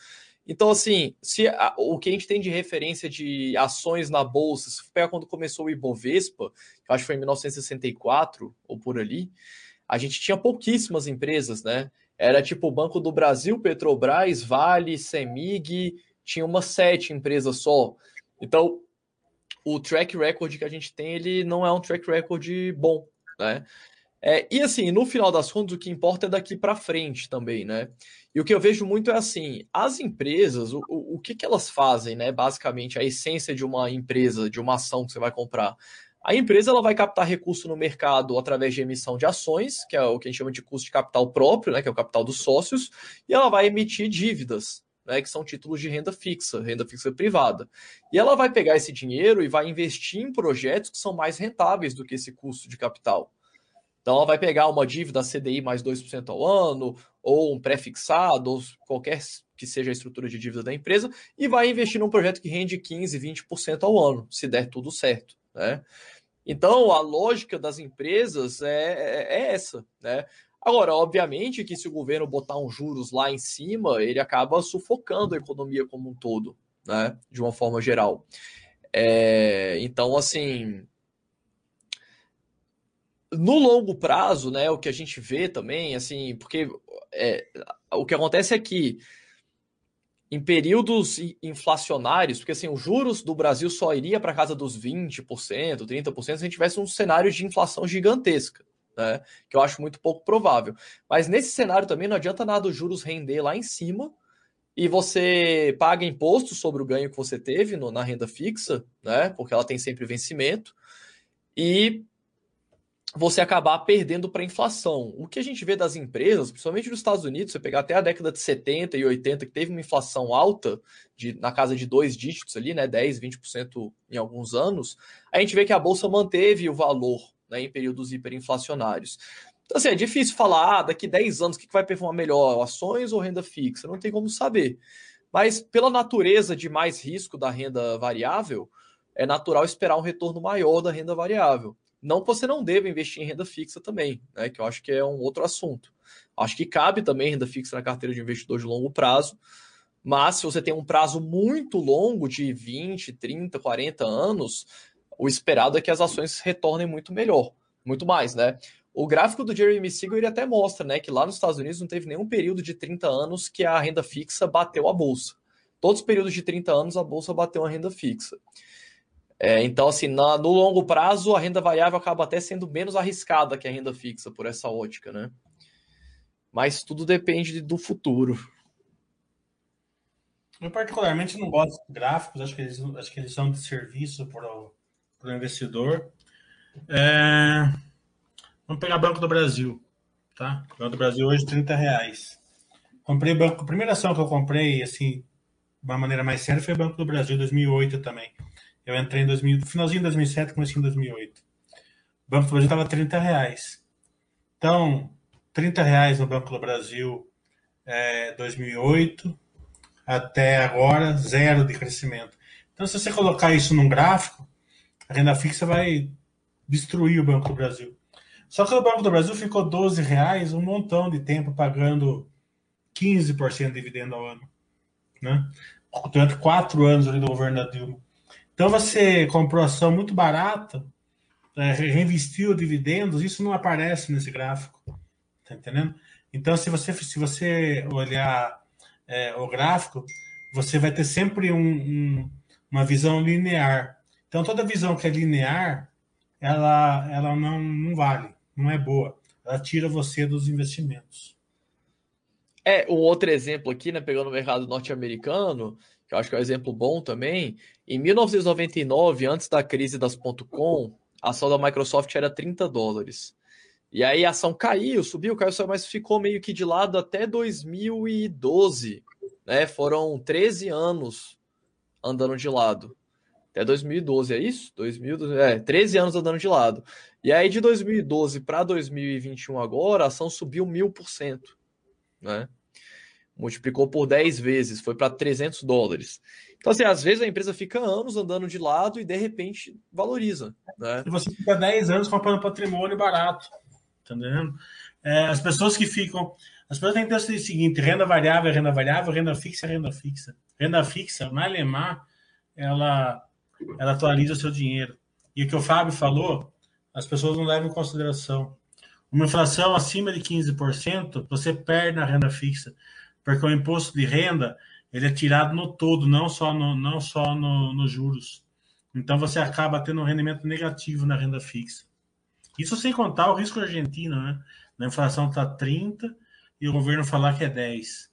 Então, assim, se a, o que a gente tem de referência de ações na bolsa, se for pegar quando começou o Ibovespa, que acho que foi em 1964 ou por ali, a gente tinha pouquíssimas empresas, né? Era tipo o Banco do Brasil, Petrobras, Vale, Semig, tinha umas sete empresas só. Então, o track record que a gente tem, ele não é um track record bom, né? É, e assim, no final das contas, o que importa é daqui para frente também, né? E o que eu vejo muito é assim, as empresas, o, o, que, que elas fazem, né? Basicamente, a essência de uma empresa, de uma ação que você vai comprar. A empresa ela vai captar recurso no mercado através de emissão de ações, que é o que a gente chama de custo de capital próprio, né, que é o capital dos sócios, e ela vai emitir dívidas, né, que são títulos de renda fixa, renda fixa privada. E ela vai pegar esse dinheiro e vai investir em projetos que são mais rentáveis do que esse custo de capital. Então ela vai pegar uma dívida CDI mais 2% ao ano, ou um pré-fixado, ou qualquer que seja a estrutura de dívida da empresa, e vai investir num projeto que rende 15, 20% ao ano, se der tudo certo. Né? Então, a lógica das empresas é, é, é essa. Né? Agora, obviamente que se o governo botar uns juros lá em cima, ele acaba sufocando a economia como um todo, né? de uma forma geral. É, então, assim, no longo prazo, né, o que a gente vê também, assim, porque é, o que acontece é que em períodos inflacionários, porque assim, os juros do Brasil só iria para casa dos 20%, 30% se a gente tivesse um cenário de inflação gigantesca, né? Que eu acho muito pouco provável. Mas nesse cenário também não adianta nada os juros render lá em cima e você paga imposto sobre o ganho que você teve no, na renda fixa, né? Porque ela tem sempre vencimento. e você acabar perdendo para a inflação. O que a gente vê das empresas, principalmente nos Estados Unidos, você pegar até a década de 70 e 80, que teve uma inflação alta, de, na casa de dois dígitos ali, né, 10, 20% em alguns anos, a gente vê que a bolsa manteve o valor né, em períodos hiperinflacionários. Então, assim, é difícil falar, ah, daqui 10 anos o que vai performar melhor, ações ou renda fixa? Não tem como saber. Mas pela natureza de mais risco da renda variável, é natural esperar um retorno maior da renda variável. Não que você não deva investir em renda fixa também, né? Que eu acho que é um outro assunto. Acho que cabe também renda fixa na carteira de investidor de longo prazo, mas se você tem um prazo muito longo de 20, 30, 40 anos, o esperado é que as ações retornem muito melhor, muito mais, né? O gráfico do Jeremy Siegel ele até mostra, né, que lá nos Estados Unidos não teve nenhum período de 30 anos que a renda fixa bateu a bolsa. Todos os períodos de 30 anos a bolsa bateu a renda fixa. É, então, assim, na, no longo prazo, a renda variável acaba até sendo menos arriscada que a renda fixa, por essa ótica, né? Mas tudo depende do futuro. Eu, particularmente, não gosto de gráficos, acho que eles, acho que eles são de serviço para o investidor. É... Vamos pegar Banco do Brasil, tá? Banco do Brasil hoje, 30 reais. Comprei banco, a primeira ação que eu comprei, assim, de uma maneira mais séria, foi o Banco do Brasil, 2008 também. Eu entrei em 2000, finalzinho de 2007, comecei em 2008. O Banco do Brasil estava 30 reais. Então, 30 reais no Banco do Brasil é, 2008 até agora, zero de crescimento. Então, se você colocar isso num gráfico, a renda fixa vai destruir o Banco do Brasil. Só que o Banco do Brasil ficou 12 reais um montão de tempo pagando 15% de dividendo ao ano. Né? Durante quatro anos ali do governo da Dilma. Então você comprou ação muito barata, é, reinvestiu dividendos, isso não aparece nesse gráfico. Tá entendendo? Então, se você, se você olhar é, o gráfico, você vai ter sempre um, um, uma visão linear. Então, toda visão que é linear, ela, ela não, não vale, não é boa. Ela tira você dos investimentos. É, um outro exemplo aqui, né, pegando o mercado norte-americano, que eu acho que é um exemplo bom também. Em 1999, antes da crise das .com, a ação da Microsoft era 30 dólares. E aí a ação caiu, subiu, caiu, mas ficou meio que de lado até 2012. Né? Foram 13 anos andando de lado. Até 2012, é isso? 2012, é, 13 anos andando de lado. E aí de 2012 para 2021 agora, a ação subiu mil por cento. Né? multiplicou por 10 vezes, foi para 300 dólares. Então, assim, às vezes a empresa fica anos andando de lado e de repente valoriza. Né? E você fica 10 anos comprando patrimônio barato. Tá? É, as pessoas que ficam. As pessoas têm que ter o seguinte: renda variável é renda variável, renda fixa é renda fixa. Renda fixa, na ela, ela atualiza o seu dinheiro. E o que o Fábio falou, as pessoas não levam em consideração. Uma inflação acima de 15%, você perde na renda fixa porque o imposto de renda ele é tirado no todo, não só no, não só nos no juros. Então você acaba tendo um rendimento negativo na renda fixa. Isso sem contar o risco argentino, né? A inflação está 30 e o governo falar que é 10.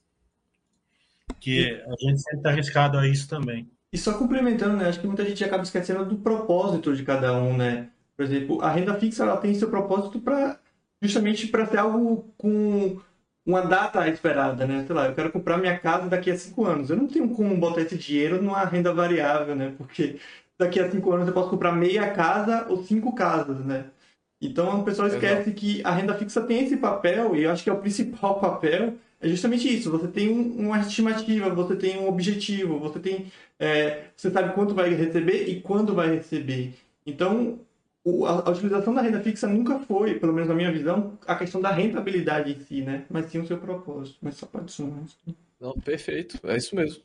Que a gente sempre está arriscado a isso também. E só complementando, né? Acho que muita gente acaba esquecendo do propósito de cada um, né? Por exemplo, a renda fixa ela tem seu propósito para justamente para ter algo com uma data esperada, né? Sei lá, eu quero comprar minha casa daqui a cinco anos. Eu não tenho como botar esse dinheiro numa renda variável, né? Porque daqui a cinco anos eu posso comprar meia casa ou cinco casas, né? Então o pessoal esquece Exato. que a renda fixa tem esse papel, e eu acho que é o principal (laughs) papel, é justamente isso. Você tem um, uma estimativa, você tem um objetivo, você tem. É, você sabe quanto vai receber e quando vai receber. Então, a, a, utilização da renda fixa nunca foi, pelo menos na minha visão, a questão da rentabilidade em si, né? Mas sim o seu propósito. Mas só pode somar. Não, perfeito, é isso mesmo.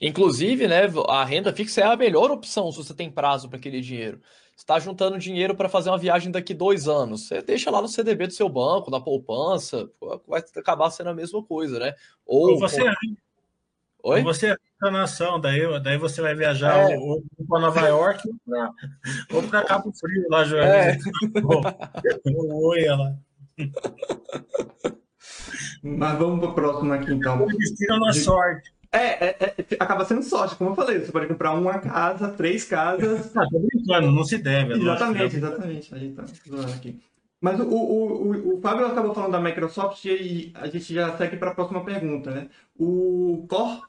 Inclusive, né, a renda fixa é a melhor opção se você tem prazo para aquele dinheiro. Você está juntando dinheiro para fazer uma viagem daqui dois anos. Você deixa lá no CDB do seu banco, na poupança, vai acabar sendo a mesma coisa, né? Ou, Ou você, Oi? Você na nação, daí, daí você vai viajar é. ou, ou para Nova York ou para Cabo Frio, lá, Joel. É. Oi, ela. Mas vamos para o próximo aqui, então. Destino na sorte. É, é, é, acaba sendo sorte, como eu falei. Você pode comprar uma casa, três casas. Ah, tô brincando, não se deve. é Exatamente, lógico. exatamente. A gente tá zoando aqui. Mas o, o, o, o Fábio acabou falando da Microsoft e a gente já segue para a próxima pergunta, né? O Cor,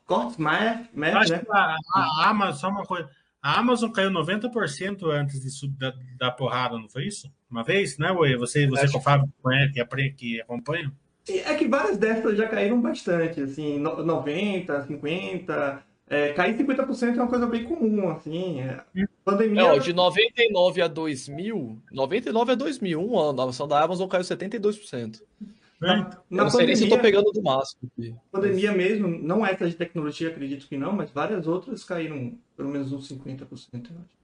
Acho né? que a, a Amazon, só uma coisa. A Amazon caiu 90% antes de da, da porrada, não foi isso? Uma vez, né, Ué? Você, você Acho com o Fábio que, apre- que acompanha? É que várias dessas já caíram bastante, assim, no- 90, 50. É, cair 50% é uma coisa bem comum, assim. É. Pandemia. É, ó, de 99 a 2000, 99 a 2000, um ano, a ação da Amazon caiu 72%. Né? Eu na não sei nem se eu tô pandemia, pegando do máximo aqui. pandemia mesmo, não essa de tecnologia, acredito que não, mas várias outras caíram pelo menos uns 50%. eu acho.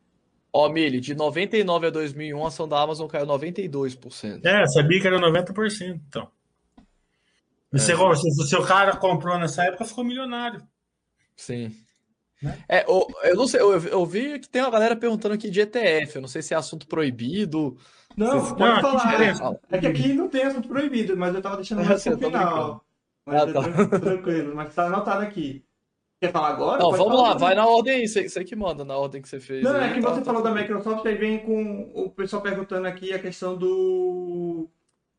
Ó, Mili, de 99 a 2001, a ação da Amazon caiu 92%. É, sabia que era 90%, então. E você, se o seu cara comprou nessa época, ficou milionário. Sim. Né? É, eu, eu não sei, eu, eu vi que tem uma galera perguntando aqui de ETF, eu não sei se é assunto proibido. Não, Vocês- pode Não, falar. diferença. É que aqui não tem assunto proibido, mas eu tava deixando (laughs) mais Você pro tá final. Mas Ah, é tá. tran- tranquilo, mas tá anotado aqui. Quer falar agora? Não, vamos falar lá, vai na ordem aí, você, você que manda, na ordem que você fez. Não, aí, é que tá- você tá falou da tudo bem. Microsoft, aí vem com o pessoal perguntando aqui a questão do.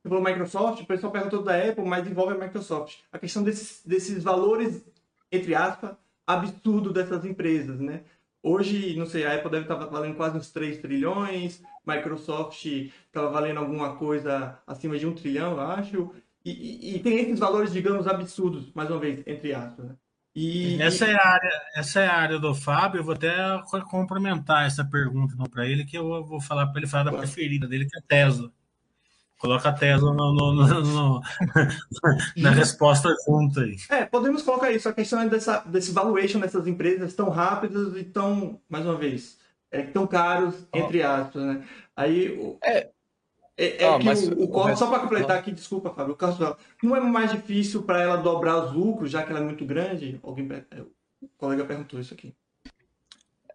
Você falou Microsoft, o pessoal perguntou da Apple, mas envolve a Microsoft. A questão desses, desses valores, entre aspas, absurdo dessas empresas, né? Hoje, não sei, a Apple deve estar valendo quase uns 3 trilhões, Microsoft estava valendo alguma coisa acima de um trilhão, eu acho. E, e- e tem esses valores, digamos, absurdos, mais uma vez, entre aspas. Né? E, Essa é, a área, essa é a área do Fábio. Eu vou até co- complementar essa pergunta para ele, que eu vou falar para ele falar da preferida dele, que é a Tesla. Coloca a Tesla no- no- no- no- (laughs) na resposta junto aí. É, podemos colocar isso. A questão é dessa, desse valuation dessas empresas tão rápidas e tão, mais uma vez, é, tão caros, entre aspas, né? Aí, o- É. é, é Ah, que mas o, o o Corte, resto- só para completar aqui, desculpa, Fábio, o Corte fala, não é mais difícil para ela dobrar os lucros, já que ela é muito grande? Alguém, é, o colega perguntou isso aqui.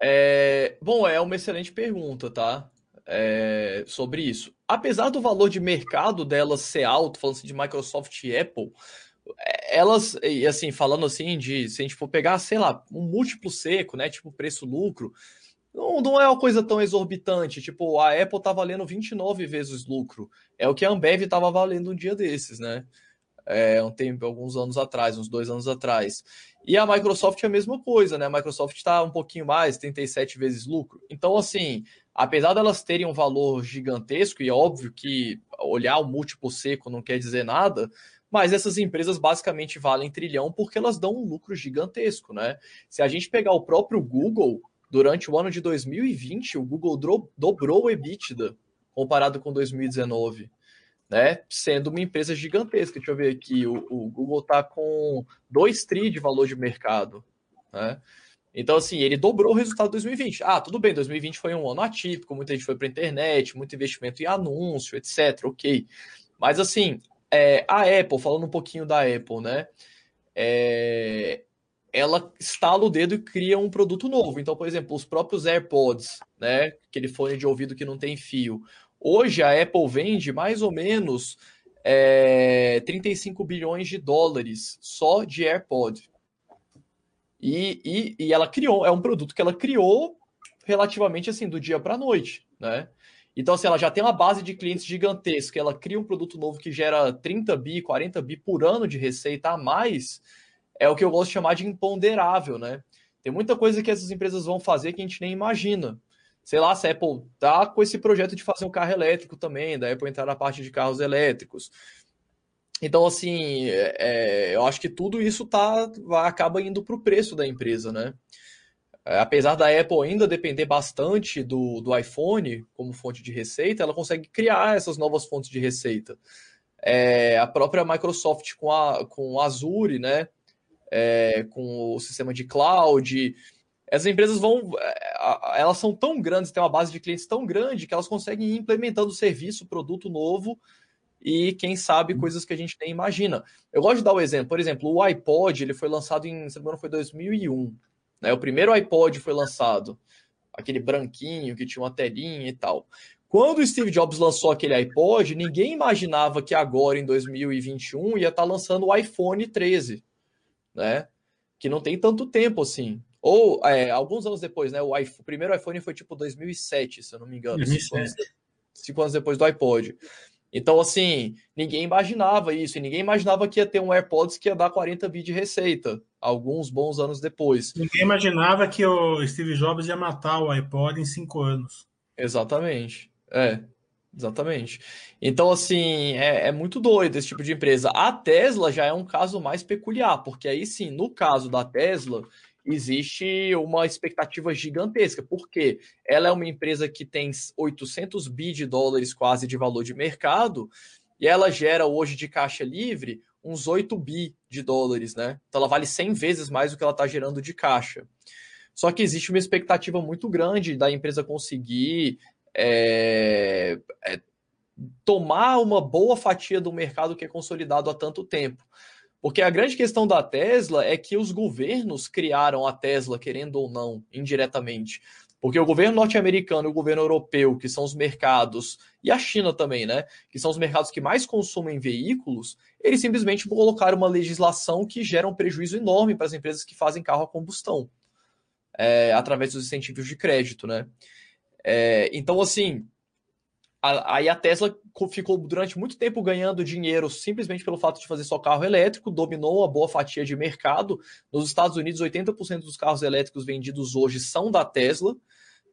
É, bom, é uma excelente pergunta, tá? É, sobre isso. Apesar do valor de mercado delas ser alto, falando assim de Microsoft e Apple, é, elas, e assim, falando assim de, se a gente for pegar, sei lá, um múltiplo seco, né, tipo preço-lucro, não, não é uma coisa tão exorbitante, tipo, a Apple tá valendo 29 vezes lucro, é o que a Ambev tava valendo um dia desses, né? É, um tempo, alguns anos atrás, uns dois anos atrás. E a Microsoft é a mesma coisa, né? A Microsoft está um pouquinho mais, 37 vezes lucro. Então, assim, apesar delas terem um valor gigantesco, e é óbvio que olhar o múltiplo seco não quer dizer nada, mas essas empresas basicamente valem trilhão porque elas dão um lucro gigantesco, né? Se a gente pegar o próprio Google, durante o ano de 2020, o Google dobrou o EBITDA comparado com 2019 né? Sendo uma empresa gigantesca. Deixa eu ver aqui, o, o Google está com 2 tri de valor de mercado, né? Então, assim, ele dobrou o resultado de 2020. Ah, tudo bem, 2020 foi um ano atípico, muita gente foi para a internet, muito investimento em anúncio, etc. Ok. Mas, assim, é, a Apple, falando um pouquinho da Apple, né? É, ela estala o dedo e cria um produto novo. Então, por exemplo, os próprios AirPods, né? Aquele fone de ouvido que não tem fio. Hoje a Apple vende mais ou menos é, 35 bilhões de dólares só de AirPod. E, e, e ela criou, é um produto que ela criou relativamente assim, do dia para a noite, né? Então, assim, ela já tem uma base de clientes gigantesca, ela cria um produto novo que gera 30 bi, 40 bi por ano de receita a mais, é o que eu gosto de chamar de imponderável, né? Tem muita coisa que essas empresas vão fazer que a gente nem imagina. Sei lá, se a Apple tá com esse projeto de fazer um carro elétrico também, da Apple entrar na parte de carros elétricos. Então, assim, é, eu acho que tudo isso tá, acaba indo para o preço da empresa, né? É, apesar da Apple ainda depender bastante do, do iPhone como fonte de receita, ela consegue criar essas novas fontes de receita. É, a própria Microsoft com a com Azure, né? É, com o sistema de cloud, essas empresas vão, é, elas são tão grandes, têm uma base de clientes tão grande que elas conseguem ir implementando serviço, produto novo e quem sabe coisas que a gente nem imagina. Eu gosto de dar o exemplo, por exemplo, o iPod, ele foi lançado em, se não me engano, foi 2001, né? O primeiro iPod foi lançado, aquele branquinho que tinha uma telinha e tal. Quando o Steve Jobs lançou aquele iPod, ninguém imaginava que agora, em 2021, ia estar lançando o iPhone 13, né? que não tem tanto tempo assim. Ou é, alguns anos depois, né? O, iPhone, o, primeiro iPhone foi tipo 2007, se eu não me engano. Cinco anos, cinco anos depois do iPod. Então, assim, ninguém imaginava isso, e ninguém imaginava que ia ter um AirPods que ia dar 40 bi de receita, alguns bons anos depois. Ninguém imaginava que o Steve Jobs ia matar o iPod em cinco anos. Exatamente. É, exatamente. Então, assim, é, é, muito doido esse tipo de empresa. A Tesla já é um caso mais peculiar, porque aí sim, no caso da Tesla, existe uma expectativa gigantesca, porque ela é uma empresa que tem 800 bi de dólares quase de valor de mercado, e ela gera hoje de caixa livre uns 8 bi de dólares, né? Então ela vale 100 vezes mais do que ela está gerando de caixa. Só que existe uma expectativa muito grande da empresa conseguir é, é, tomar uma boa fatia do mercado que é consolidado há tanto tempo. Porque a grande questão da Tesla é que os governos criaram a Tesla, querendo ou não, indiretamente. Porque o governo norte-americano e o governo europeu, que são os mercados, e a China também, né? Que são os mercados que mais consumem veículos, eles simplesmente colocaram uma legislação que gera um prejuízo enorme para as empresas que fazem carro a combustão, é, através dos incentivos de crédito, né? É, então, assim, Aí a Tesla ficou durante muito tempo ganhando dinheiro simplesmente pelo fato de fazer só carro elétrico, dominou uma boa fatia de mercado. Nos Estados Unidos, 80% dos carros elétricos vendidos hoje são da Tesla.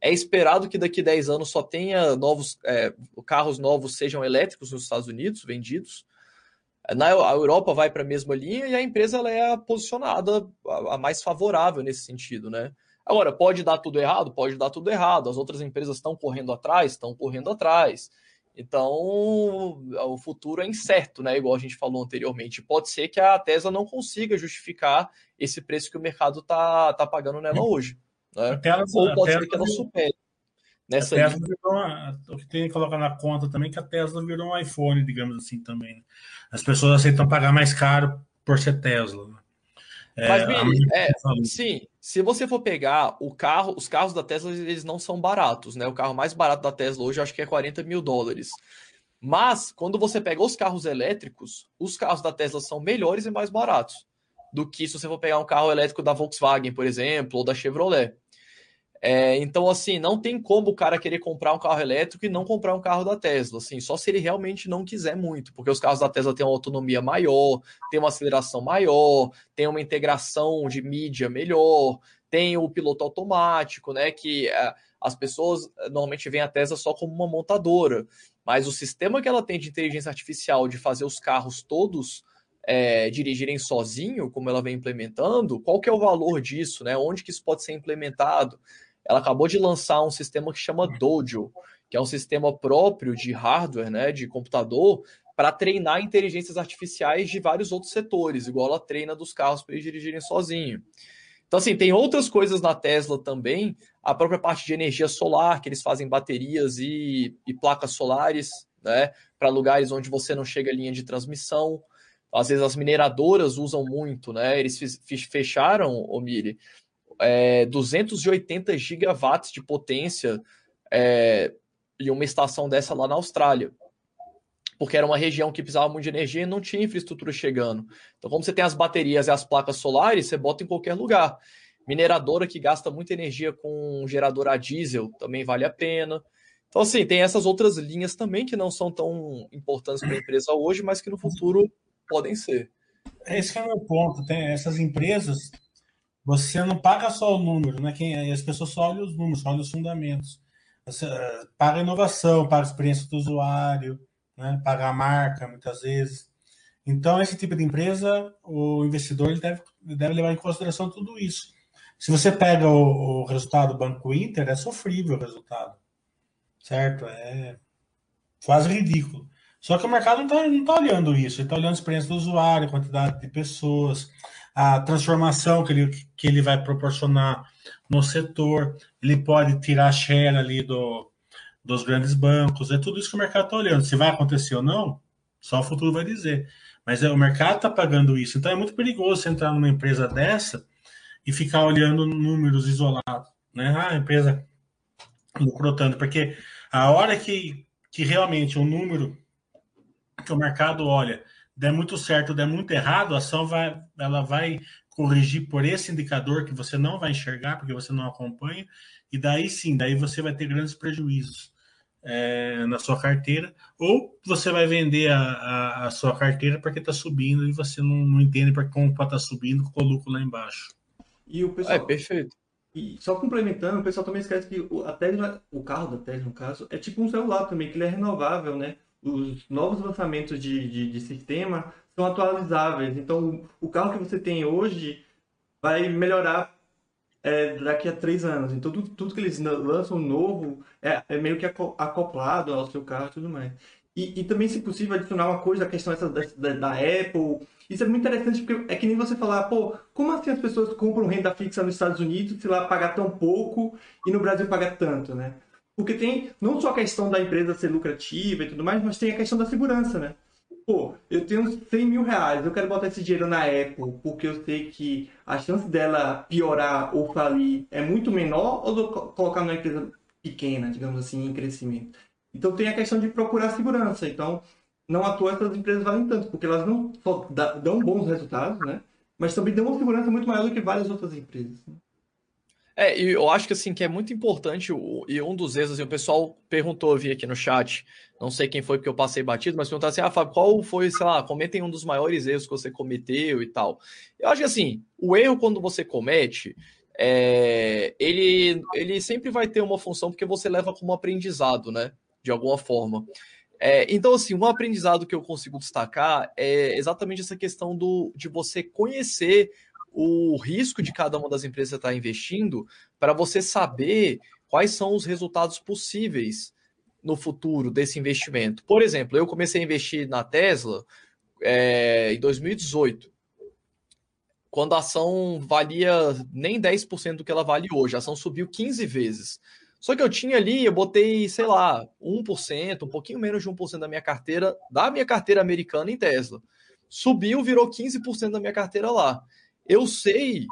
É esperado que daqui a 10 anos só tenha novos é, carros novos sejam elétricos nos Estados Unidos vendidos. Na a Europa vai para a mesma linha e a empresa ela é posicionada a, a mais favorável nesse sentido, né? Agora, pode dar tudo errado? Pode dar tudo errado. As outras empresas estão correndo atrás? Estão correndo atrás. Então, o futuro é incerto, né? Igual a gente falou anteriormente. Pode ser que a Tesla não consiga justificar esse preço que o mercado está tá pagando nela hoje. Né? Tesla, Ou pode ser que ela supere. Nessa a Tesla virou uma, o que tem que colocar na conta também é que a Tesla virou um iPhone, digamos assim, também. Né? As pessoas aceitam pagar mais caro por ser Tesla. Né? Mas, Billy, é, sim, se você for pegar o carro, os carros da Tesla, eles não são baratos, né? O carro mais barato da Tesla hoje acho que é 40 mil dólares. Mas, quando você pega os carros elétricos, os carros da Tesla são melhores e mais baratos do que se você for pegar um carro elétrico da Volkswagen, por exemplo, ou da Chevrolet. É, então, assim, não tem como o cara querer comprar um carro elétrico e não comprar um carro da Tesla, assim, só se ele realmente não quiser muito, porque os carros da Tesla têm uma autonomia maior, tem uma aceleração maior, tem uma integração de mídia melhor, tem o piloto automático, né, que é, as pessoas é, normalmente veem a Tesla só como uma montadora, mas o sistema que ela tem de inteligência artificial de fazer os carros todos é, dirigirem sozinho, como ela vem implementando, qual que é o valor disso, né? Onde que isso pode ser implementado? Ela acabou de lançar um sistema que chama Dojo, que é um sistema próprio de hardware, né, de computador, para treinar inteligências artificiais de vários outros setores, igual ela treina dos carros para eles dirigirem sozinho. Então, assim, tem outras coisas na Tesla também, a própria parte de energia solar, que eles fazem baterias e, e placas solares, né, para lugares onde você não chega a linha de transmissão. Às vezes as mineradoras usam muito, né? Eles fecharam, o Miri, é, 280 gigawatts de potência é, e uma estação dessa lá na Austrália. Porque era uma região que precisava muito de energia e não tinha infraestrutura chegando. Então, como você tem as baterias e as placas solares, você bota em qualquer lugar. Mineradora que gasta muita energia com um gerador a diesel também vale a pena. Então, assim, tem essas outras linhas também que não são tão importantes para a empresa hoje, mas que no futuro podem ser. Esse é o meu ponto. Tem essas empresas você não paga só o número, né? Quem, as pessoas só olham os números, só olham os fundamentos. Você uh, paga a inovação, paga a experiência do usuário, né? paga a marca, muitas vezes. Então, esse tipo de empresa, o investidor ele deve, deve levar em consideração tudo isso. Se você pega o, o resultado do Banco Inter, é sofrível o resultado. Certo? É quase ridículo. Só que o mercado não está tá olhando isso, ele está olhando a experiência do usuário, a quantidade de pessoas, a transformação que ele, que ele vai proporcionar no setor, ele pode tirar a share ali do, dos grandes bancos, é tudo isso que o mercado está olhando. Se vai acontecer ou não, só o futuro vai dizer. Mas é, o mercado está pagando isso, então é muito perigoso você entrar numa empresa dessa e ficar olhando números isolados. Né? Ah, a empresa lucrou tanto, porque a hora que, que realmente o número que o mercado olha der muito certo, der muito errado, a ação vai, ela vai corrigir por esse indicador que você não vai enxergar porque você não acompanha, e daí sim, daí você vai ter grandes prejuízos é, na sua carteira, ou você vai vender a, a, a sua carteira porque está subindo e você não, não entende para como está subindo, com o lucro lá embaixo. E o pessoal. É perfeito. E só complementando, o pessoal também esquece que a Tesla, o carro da Tesla, no caso, é tipo um celular também, que ele é renovável, né? Os novos lançamentos de, de, de sistema são atualizáveis. Então, o carro que você tem hoje vai melhorar é, daqui a três anos. Então, tudo, tudo que eles lançam novo é, é, meio que acoplado ao seu carro e tudo mais. E, e também, se possível, adicionar uma coisa, a questão essa da, da, da Apple isso é muito interessante porque é que nem você falar, pô, como assim as pessoas compram renda fixa nos Estados Unidos se lá pagar tão pouco e no Brasil pagar tanto, né? Porque tem não só a questão da empresa ser lucrativa e tudo mais, mas tem a questão da segurança, né? Pô, eu tenho 100 mil reais, eu quero botar esse dinheiro na Apple porque eu sei que a chance dela piorar ou falir é muito menor ou colocar numa empresa pequena, digamos assim, em crescimento. Então tem a questão de procurar segurança. Então, não à toa essas empresas valem tanto, porque elas não só dão bons resultados, né? Mas também dão uma segurança muito maior do que várias outras empresas. Né? É, e eu acho que assim que é muito importante, e um dos erros, assim, o pessoal perguntou, eu vi aqui no chat, não sei quem foi porque eu passei batido, mas perguntou assim, ah, Fábio, qual foi, sei lá, comentem um dos maiores erros que você cometeu e tal. Eu acho que assim, o erro quando você comete, é, ele, ele sempre vai ter uma função porque você leva como aprendizado, né? De alguma forma. É, então, assim, um aprendizado que eu consigo destacar é exatamente essa questão do, de você conhecer o risco de cada uma das empresas está investindo para você saber quais são os resultados possíveis no futuro desse investimento. Por exemplo, eu comecei a investir na Tesla é, em 2018, quando a ação valia nem 10% do que ela vale hoje, a ação subiu 15 vezes. Só que eu tinha ali, eu botei, sei lá, 1%, um pouquinho menos de 1% da minha carteira, da minha carteira americana em Tesla. Subiu, virou 15% da minha carteira lá. Eu sei,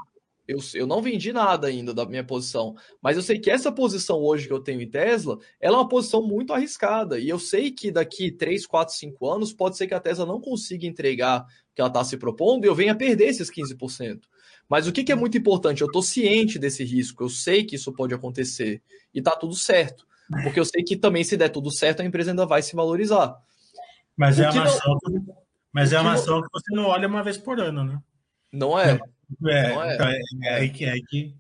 eu, eu não vendi nada ainda da minha posição, mas eu sei que essa posição hoje que eu tenho em Tesla, ela é uma posição muito arriscada. E eu sei que daqui 3, 4, 5 anos, pode ser que a Tesla não consiga entregar o que ela está se propondo e eu venha perder esses 15%. Mas o que, que é muito importante? Eu estou ciente desse risco, eu sei que isso pode acontecer e está tudo certo. Porque eu sei que também, se der tudo certo, a empresa ainda vai se valorizar. Mas, é uma, ação, mas é uma ação que você não olha uma vez por ano, né? Não é. É, não é. Então é, é, é, que, é que.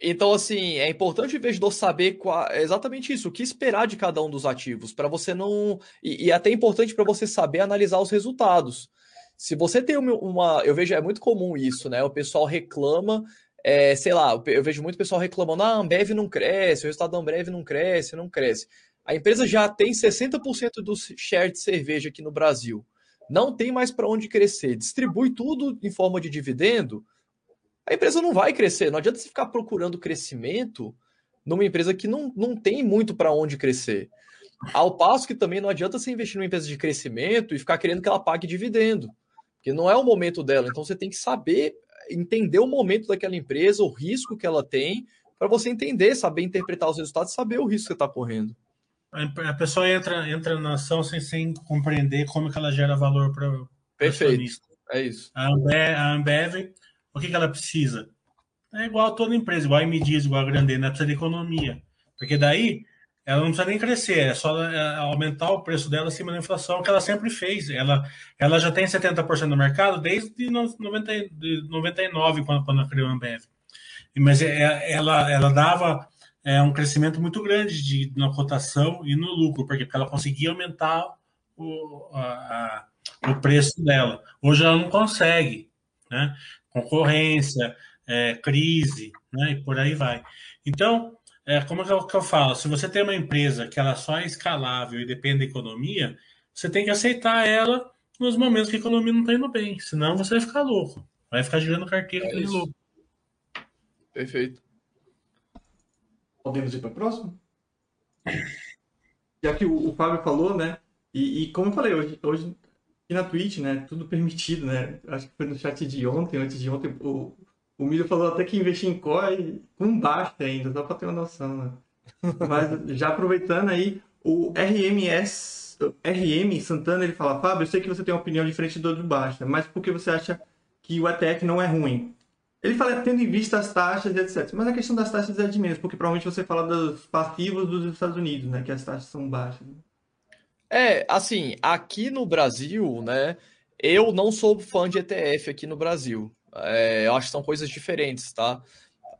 Então, assim, é importante o investidor saber qual, exatamente isso, o que esperar de cada um dos ativos, para você não. E, e é até importante para você saber analisar os resultados. Se você tem uma, Eu vejo, é muito comum isso, né? O pessoal reclama. É, sei lá, eu vejo muito pessoal reclamando: ah, a Ambev não cresce, o resultado da Ambev não cresce, não cresce. A empresa já tem 60% do share de cerveja aqui no Brasil. Não tem mais para onde crescer. Distribui tudo em forma de dividendo. A empresa não vai crescer. Não adianta você ficar procurando crescimento numa empresa que não, não tem muito para onde crescer. Ao passo que também não adianta você investir numa empresa de crescimento e ficar querendo que ela pague dividendo. Porque não é o momento dela. Então você tem que saber entender o momento daquela empresa, o risco que ela tem, para você entender, saber interpretar os resultados, saber o risco que está correndo. A pessoa entra, entra na ação sem, sem compreender como que ela gera valor para o Perfeito. É isso. A Ambev, a Ambev, o que, que ela precisa? É igual a toda empresa, igual a MDs, igual a Grandena, ela precisa de economia. Porque daí ela não precisa nem crescer, é só é, aumentar o preço dela acima da inflação, que ela sempre fez. Ela, ela já tem 70% do mercado desde 90, de 99, quando, quando criou a Ambev. Mas é, ela, ela dava é, um crescimento muito grande de, na cotação e no lucro, porque ela conseguia aumentar o, a, a, o preço dela. Hoje ela não consegue, né? Concorrência, é, crise, né? E por aí vai. Então, é, como que eu, que eu falo? Se você tem uma empresa que ela só é escalável e depende da economia, você tem que aceitar ela nos momentos que a economia não está indo bem. Senão você vai ficar louco. Vai ficar girando carteira é louco. Perfeito. Podemos ir para a próxima? Já que o, o, Fábio falou, né? E, e, como eu falei, hoje, hoje aqui na Twitch, né? Tudo permitido, né? Acho que foi no chat de ontem, antes de ontem, o, o Milho falou até que investir em COI com basta ainda, só para ter uma noção, né? Mas já aproveitando aí, o RMS, RM Santana, ele fala, Fábio, eu sei que você tem uma opinião diferente do do Basta, mas por que você acha que o ETF não é ruim. Ele fala tendo em vista as taxas, etc. Mas a questão das taxas é de menos, porque provavelmente você fala dos passivos dos Estados Unidos, né? Que as taxas são baixas. É, assim, aqui no Brasil, né? Eu não sou fã de ETF aqui no Brasil. É, eu acho que são coisas diferentes, tá?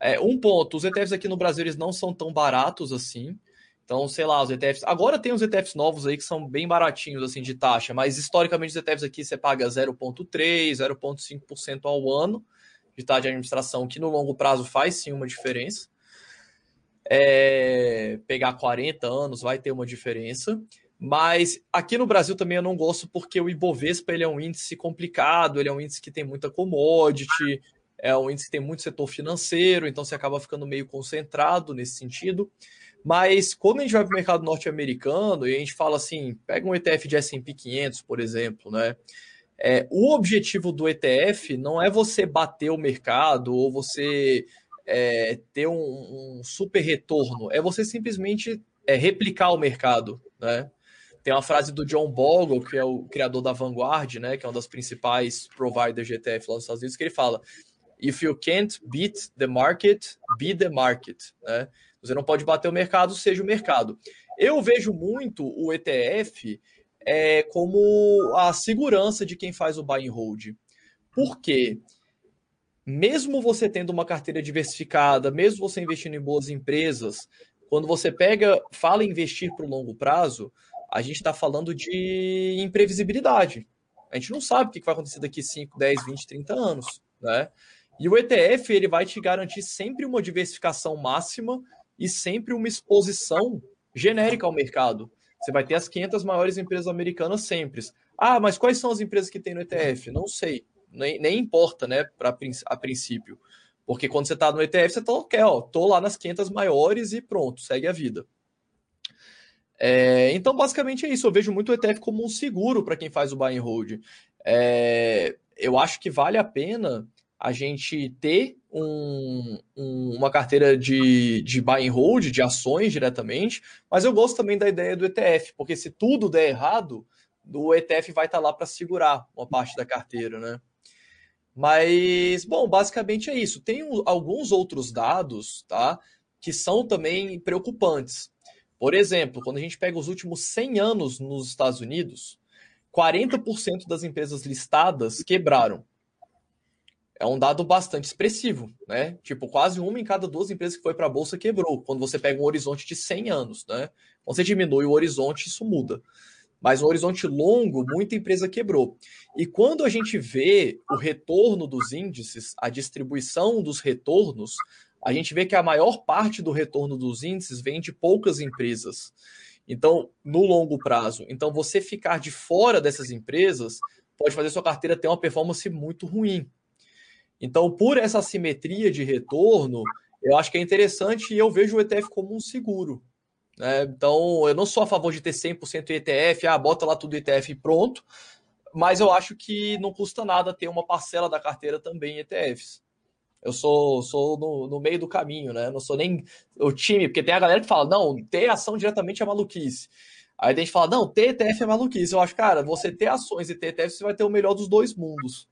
É, um ponto, os ETFs aqui no Brasil eles não são tão baratos assim. Então, sei lá, os ETFs. Agora tem os ETFs novos aí que são bem baratinhos assim de taxa, mas historicamente os ETFs aqui você paga 0,3%, 0,5% ao ano de taxa de administração, que no longo prazo faz sim uma diferença. É, pegar 40 anos vai ter uma diferença. Mas aqui no Brasil também eu não gosto porque o Ibovespa ele é um índice complicado, ele é um índice que tem muita commodity, é um índice que tem muito setor financeiro, então você acaba ficando meio concentrado nesse sentido. Mas quando a gente vai para o mercado norte-americano e a gente fala assim, pega um ETF de S&P 500, por exemplo, né? É, o objetivo do ETF não é você bater o mercado ou você é, ter um, um, super retorno, é você simplesmente é, replicar o mercado, né? Tem uma frase do John Bogle, que é o criador da Vanguard, né, que é uma das principais providers de ETF lá nos Estados Unidos, que ele fala: If you can't beat the market, be the market. Né? Você não pode bater o mercado, seja o mercado. Eu vejo muito o ETF é, como a segurança de quem faz o buy and hold. Por quê? Mesmo você tendo uma carteira diversificada, mesmo você investindo em boas empresas, quando você pega, fala em investir para o longo prazo, a gente está falando de imprevisibilidade. A gente não sabe o que vai acontecer daqui 5, 10, 20, 30 anos. Né? E o ETF ele vai te garantir sempre uma diversificação máxima e sempre uma exposição genérica ao mercado. Você vai ter as 500 maiores empresas americanas sempre. Ah, mas quais são as empresas que tem no ETF? Não sei. Nem, nem importa, né, pra, a princípio. Porque quando você está no ETF, você está ok, ó, tô lá nas 500 maiores e pronto, segue a vida. É, então, basicamente é isso. Eu vejo muito o ETF como um seguro para quem faz o buy and hold. É, eu acho que vale a pena a gente ter um, um, uma carteira de, de buy and hold, de ações diretamente, mas eu gosto também da ideia do ETF, porque se tudo der errado, o ETF vai estar tá lá para segurar uma parte da carteira, né? Mas, bom, basicamente é isso. Tem alguns outros dados, tá? Que são também preocupantes. Por exemplo, quando a gente pega os últimos 100 anos nos Estados Unidos, 40% das empresas listadas quebraram é um dado bastante expressivo, né? Tipo, quase uma em cada duas empresas que foi para a bolsa quebrou, quando você pega um horizonte de 100 anos, né? Quando você diminui o horizonte, isso muda. Mas no horizonte longo, muita empresa quebrou. E quando a gente vê o retorno dos índices, a distribuição dos retornos, a gente vê que a maior parte do retorno dos índices vem de poucas empresas. Então, no longo prazo. Então, você ficar de fora dessas empresas pode fazer sua carteira ter uma performance muito ruim. Então, por essa simetria de retorno, eu acho que é interessante e eu vejo o ETF como um seguro. Né? Então, eu não sou a favor de ter 100% ETF, ah, bota lá tudo ETF e pronto, mas eu acho que não custa nada ter uma parcela da carteira também em ETFs. Eu sou, sou no, no meio do caminho, né? não sou nem o time, porque tem a galera que fala, não, ter ação diretamente é maluquice. Aí a gente fala, não, ter ETF é maluquice. Eu acho, cara, você ter ações e ter ETF, você vai ter o melhor dos dois mundos.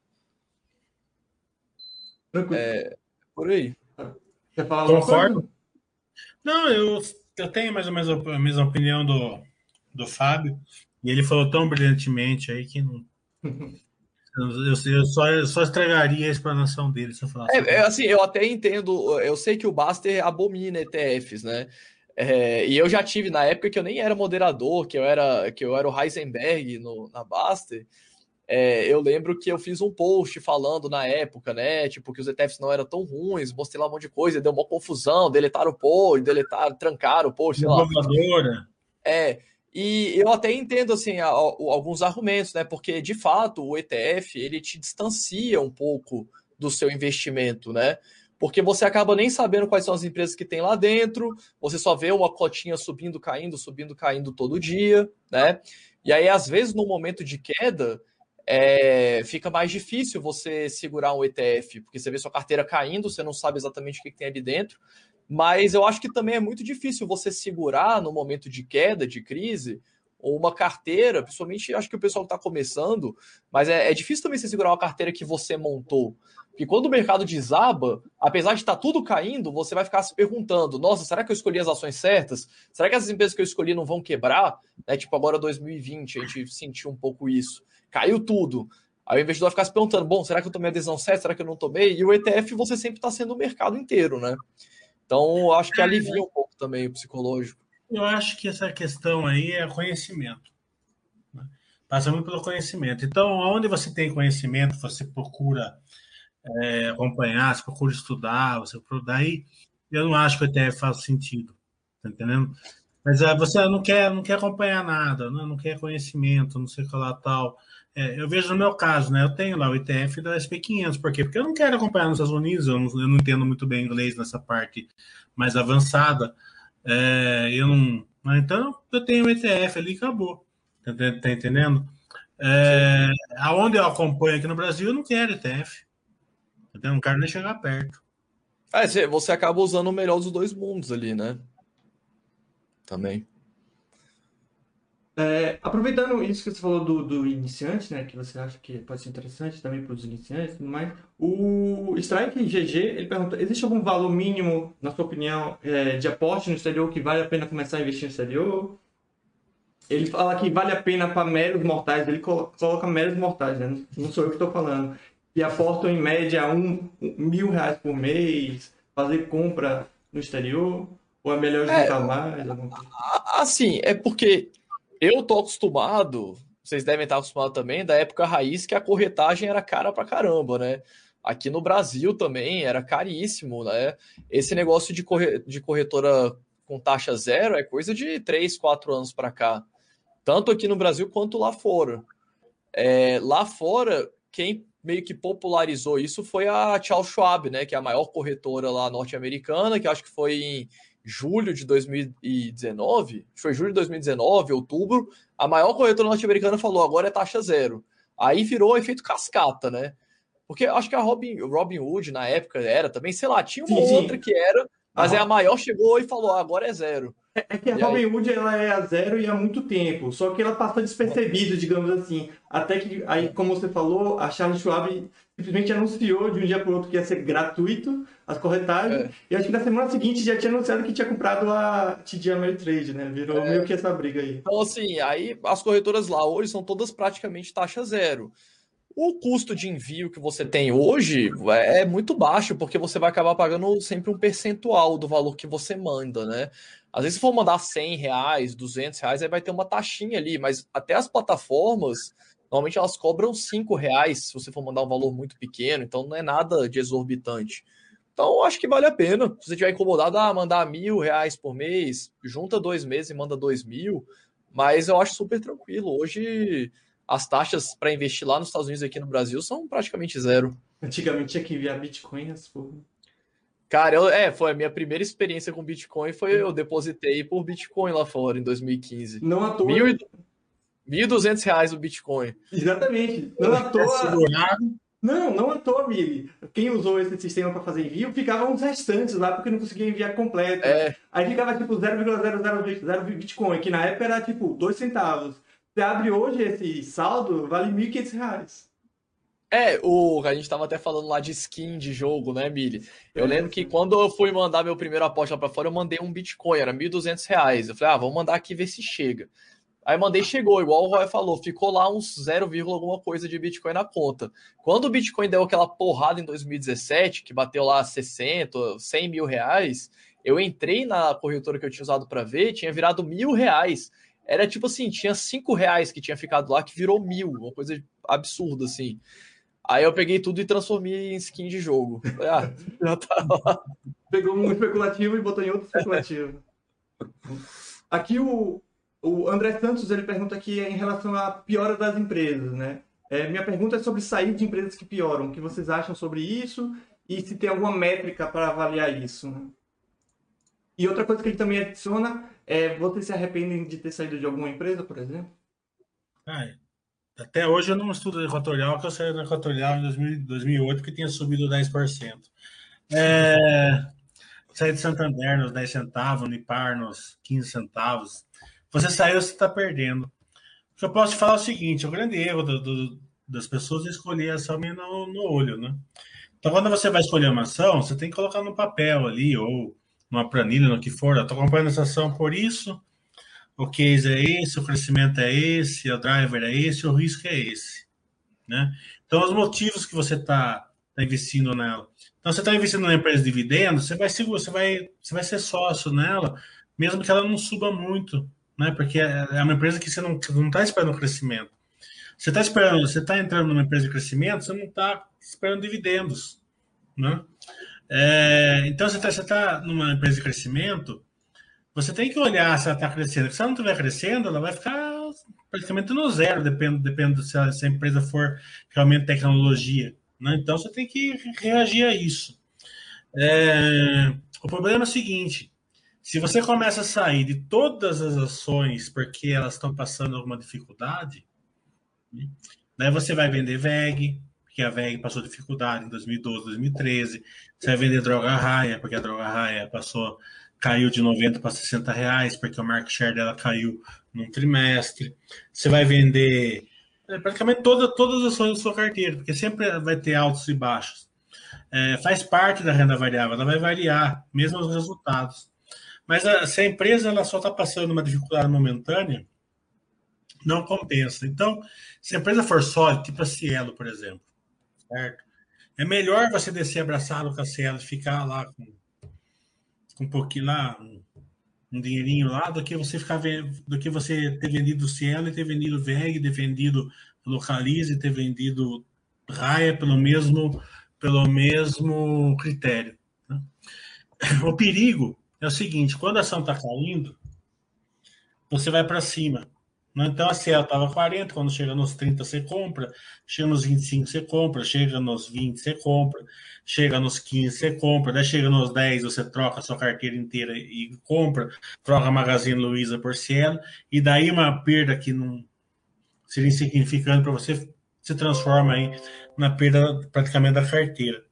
Tranquilo. É, por aí. Quer falar alguma Concordo. coisa? Não, eu, eu tenho mais ou menos a mesma opinião do, do Fábio. E ele falou tão brilhantemente aí que não. (laughs) Eu, eu só, eu só estragaria a explanação dele se eu falasse. É, é, assim, eu até entendo, eu sei que o Baster abomina ETFs, né? É, e eu já tive na época que eu nem era moderador, que eu era que eu era o Heisenberg no, na Baster. É, eu lembro que eu fiz um post falando na época, né? Tipo, que os ETFs não eram tão ruins, mostrei lá um monte de coisa, deu uma confusão, deletaram o post, deletaram, trancaram o post, sei lá. Inovadora. É, e eu até entendo, assim, alguns argumentos, né? Porque, de fato, o ETF, ele te distancia um pouco do seu investimento, né? Porque você acaba nem sabendo quais são as empresas que tem lá dentro, você só vê uma cotinha subindo, caindo, subindo, caindo todo dia, né? E aí, às vezes, no momento de queda, é, fica mais difícil você segurar um ETF, porque você vê sua carteira caindo, você não sabe exatamente o que, que tem ali dentro. Mas eu acho que também é muito difícil você segurar no momento de queda, de crise, ou uma carteira, principalmente acho que o pessoal está começando, mas é, é, difícil também você segurar uma carteira que você montou. Porque quando o mercado desaba, apesar de estar tá tudo caindo, você vai ficar se perguntando: nossa, será que eu escolhi as ações certas? Será que as empresas que eu escolhi não vão quebrar? Né, tipo, agora 2020, a gente sentiu um pouco isso. Caiu tudo. Aí o investidor vai ficar se perguntando: bom, será que eu tomei a decisão certa? Será que eu não tomei? E o ETF você sempre está sendo o mercado inteiro, né? Então, acho que alivia um pouco também o psicológico. Eu acho que essa questão aí é conhecimento. Né? Passa muito pelo conhecimento. Então, onde você tem conhecimento, você procura é, acompanhar, você procura estudar, você procura. Daí, eu não acho que o ETF faz sentido. Tá entendendo? Mas é, você não quer, não quer acompanhar nada, não, né? não quer conhecimento, não sei o que lá tal. É, eu vejo no meu caso, né? Eu tenho lá o ETF da SP500, por quê? Porque eu não quero acompanhar nos Estados Unidos, eu não, eu não entendo muito bem inglês nessa parte mais avançada. É, eu não. Então, eu tenho o ETF ali e acabou. Tá, tá entendendo? É, aonde eu acompanho aqui no Brasil, eu não quero ETF. Eu não quero nem chegar perto. É, você acaba usando o melhor dos dois mundos ali, né? Também. É, aproveitando isso que você falou do, do iniciante, né, que você acha que pode ser interessante também para os iniciantes, mas o Strike GG ele pergunta: existe algum valor mínimo, na sua opinião, é, de aporte no exterior que vale a pena começar a investir no exterior? Ele fala que vale a pena para meros mortais, ele coloca meros mortais, né? não sou eu que estou falando. E aportam em média um, mil reais por mês, fazer compra no exterior? Ou é melhor juntar é, mais? Assim, é porque eu tô acostumado, vocês devem estar acostumados também, da época raiz que a corretagem era cara pra caramba, né? Aqui no Brasil também era caríssimo, né? Esse negócio de, corre... de corretora com taxa zero é coisa de 3, 4 anos para cá. Tanto aqui no Brasil quanto lá fora. É, lá fora, quem meio que popularizou isso foi a Charles Schwab, né? Que é a maior corretora lá norte-americana, que acho que foi em julho de 2019, foi julho de 2019, outubro, a maior corretora norte-americana falou agora é taxa zero. Aí virou efeito cascata, né? Porque acho que a Robin, Robin Hood na época era também, sei lá, tinha uma sim, outra sim. que era, mas é a maior chegou e falou agora é zero. É, é que a Robin Hood ela é a zero e há muito tempo, só que ela passou despercebida, digamos assim. Até que, aí, como você falou, a Charles Schwab simplesmente anunciou de um dia para o outro que ia ser gratuito as corretagens. É. E acho que na semana seguinte já tinha anunciado que tinha comprado a TD Ameritrade, né? Virou é. meio que essa briga aí. Então, assim, aí as corretoras lá hoje são todas praticamente taxa zero. O custo de envio que você tem hoje é muito baixo, porque você vai acabar pagando sempre um percentual do valor que você manda, né? Às vezes, se for mandar 100 reais, 200 reais, aí vai ter uma taxinha ali, mas até as plataformas, normalmente elas cobram 5 reais se você for mandar um valor muito pequeno, então não é nada de exorbitante. Então, acho que vale a pena. Se você tiver incomodado, ah, mandar mil reais por mês, junta dois meses e manda dois mil, mas eu acho super tranquilo. Hoje, as taxas para investir lá nos Estados Unidos e aqui no Brasil são praticamente zero. Antigamente tinha que enviar bitcoins por Cara, eu, é, foi a minha primeira experiência com Bitcoin, foi eu depositei por Bitcoin lá fora em 2015. Não à toa. Mil, 1.200 reais o Bitcoin. Exatamente. Não à toa. Não, não à toa, Mili. Quem usou esse sistema para fazer envio ficava uns restantes lá porque não conseguia enviar completo. É. Aí ficava tipo 0,000 Bitcoin, que na época era tipo 2 centavos. Você abre hoje esse saldo, vale 1.500 reais. É, o, a gente tava até falando lá de skin de jogo, né, Mili? Eu é, lembro que quando eu fui mandar meu primeiro aposta lá pra fora, eu mandei um Bitcoin, era 1.200 reais. Eu falei, ah, vamos mandar aqui ver se chega. Aí mandei, chegou, igual o Roy falou, ficou lá uns 0, alguma coisa de Bitcoin na conta. Quando o Bitcoin deu aquela porrada em 2017, que bateu lá 60, 100 mil reais, eu entrei na corretora que eu tinha usado para ver, tinha virado mil reais. Era tipo assim, tinha 5 reais que tinha ficado lá, que virou mil, uma coisa absurda, assim. Aí eu peguei tudo e transformei em skin de jogo. Ah, (laughs) já tá lá. Pegou um especulativo e botou em outro especulativo. Aqui o, o André Santos ele pergunta aqui em relação à piora das empresas, né? É, minha pergunta é sobre sair de empresas que pioram. O que vocês acham sobre isso? E se tem alguma métrica para avaliar isso? Né? E outra coisa que ele também adiciona é: vocês se arrependem de ter saído de alguma empresa, por exemplo? Ah, é. Até hoje eu não estudo equatorial, que eu saí do equatorial em 2000, 2008, que tinha subido 10%. É, saí de Santander nos 10 centavos, Unipar nos 15 centavos. Você saiu, você está perdendo. que eu posso falar é o seguinte: o grande erro do, do, das pessoas é escolher a ação no, no olho, né? Então, quando você vai escolher uma ação, você tem que colocar no papel ali, ou numa planilha, no que for. Estou comprando essa ação por isso, o case é esse, o crescimento é esse, o driver é esse, o risco é esse. Né? Então, os motivos que você está tá investindo nela. Então, você está investindo na empresa de dividendos, você vai, você, vai, você vai ser sócio nela, mesmo que ela não suba muito, né? porque é, é uma empresa que você não está esperando crescimento. Você está esperando, você está entrando numa empresa de crescimento, você não está esperando dividendos. Né? É, então, você está tá numa empresa de crescimento, você tem que olhar se ela está crescendo. Se ela não estiver crescendo, ela vai ficar praticamente no zero, depende, depende se, a, se a empresa for realmente tecnologia. Né? Então, você tem que reagir a isso. É, o problema é o seguinte: se você começa a sair de todas as ações porque elas estão passando alguma dificuldade, né? daí você vai vender VEG, porque a VEG passou dificuldade em 2012, 2013. Você vai vender droga raia, porque a droga raia passou caiu de 90 para 60 reais, porque o market share dela caiu num trimestre. Você vai vender é, praticamente toda, todas as ações da sua carteira, porque sempre vai ter altos e baixos. É, faz parte da renda variável, ela vai variar, mesmo os resultados. Mas a, se a empresa ela só está passando uma dificuldade momentânea, não compensa. Então, se a empresa for sólida, tipo a Cielo, por exemplo, certo? É melhor você descer abraçado com a Cielo e ficar lá com um pouquinho lá, um, dinheirinho lá, do que você ficar do que você ter vendido Cielo e ter vendido VEG, ter vendido Localize, ter vendido Raia pelo mesmo, pelo mesmo critério. Né? O perigo é o seguinte: quando a ação está caindo, você vai para cima. Então a Cielo estava 40, quando chega nos 30 você compra, chega nos 25 você compra, chega nos 20 você compra, chega nos 15 você compra, daí chega nos 10 você troca a sua carteira inteira e compra, troca a Magazine Luiza por Cielo, e daí uma perda que não seria insignificante para você se transforma aí na perda praticamente da carteira.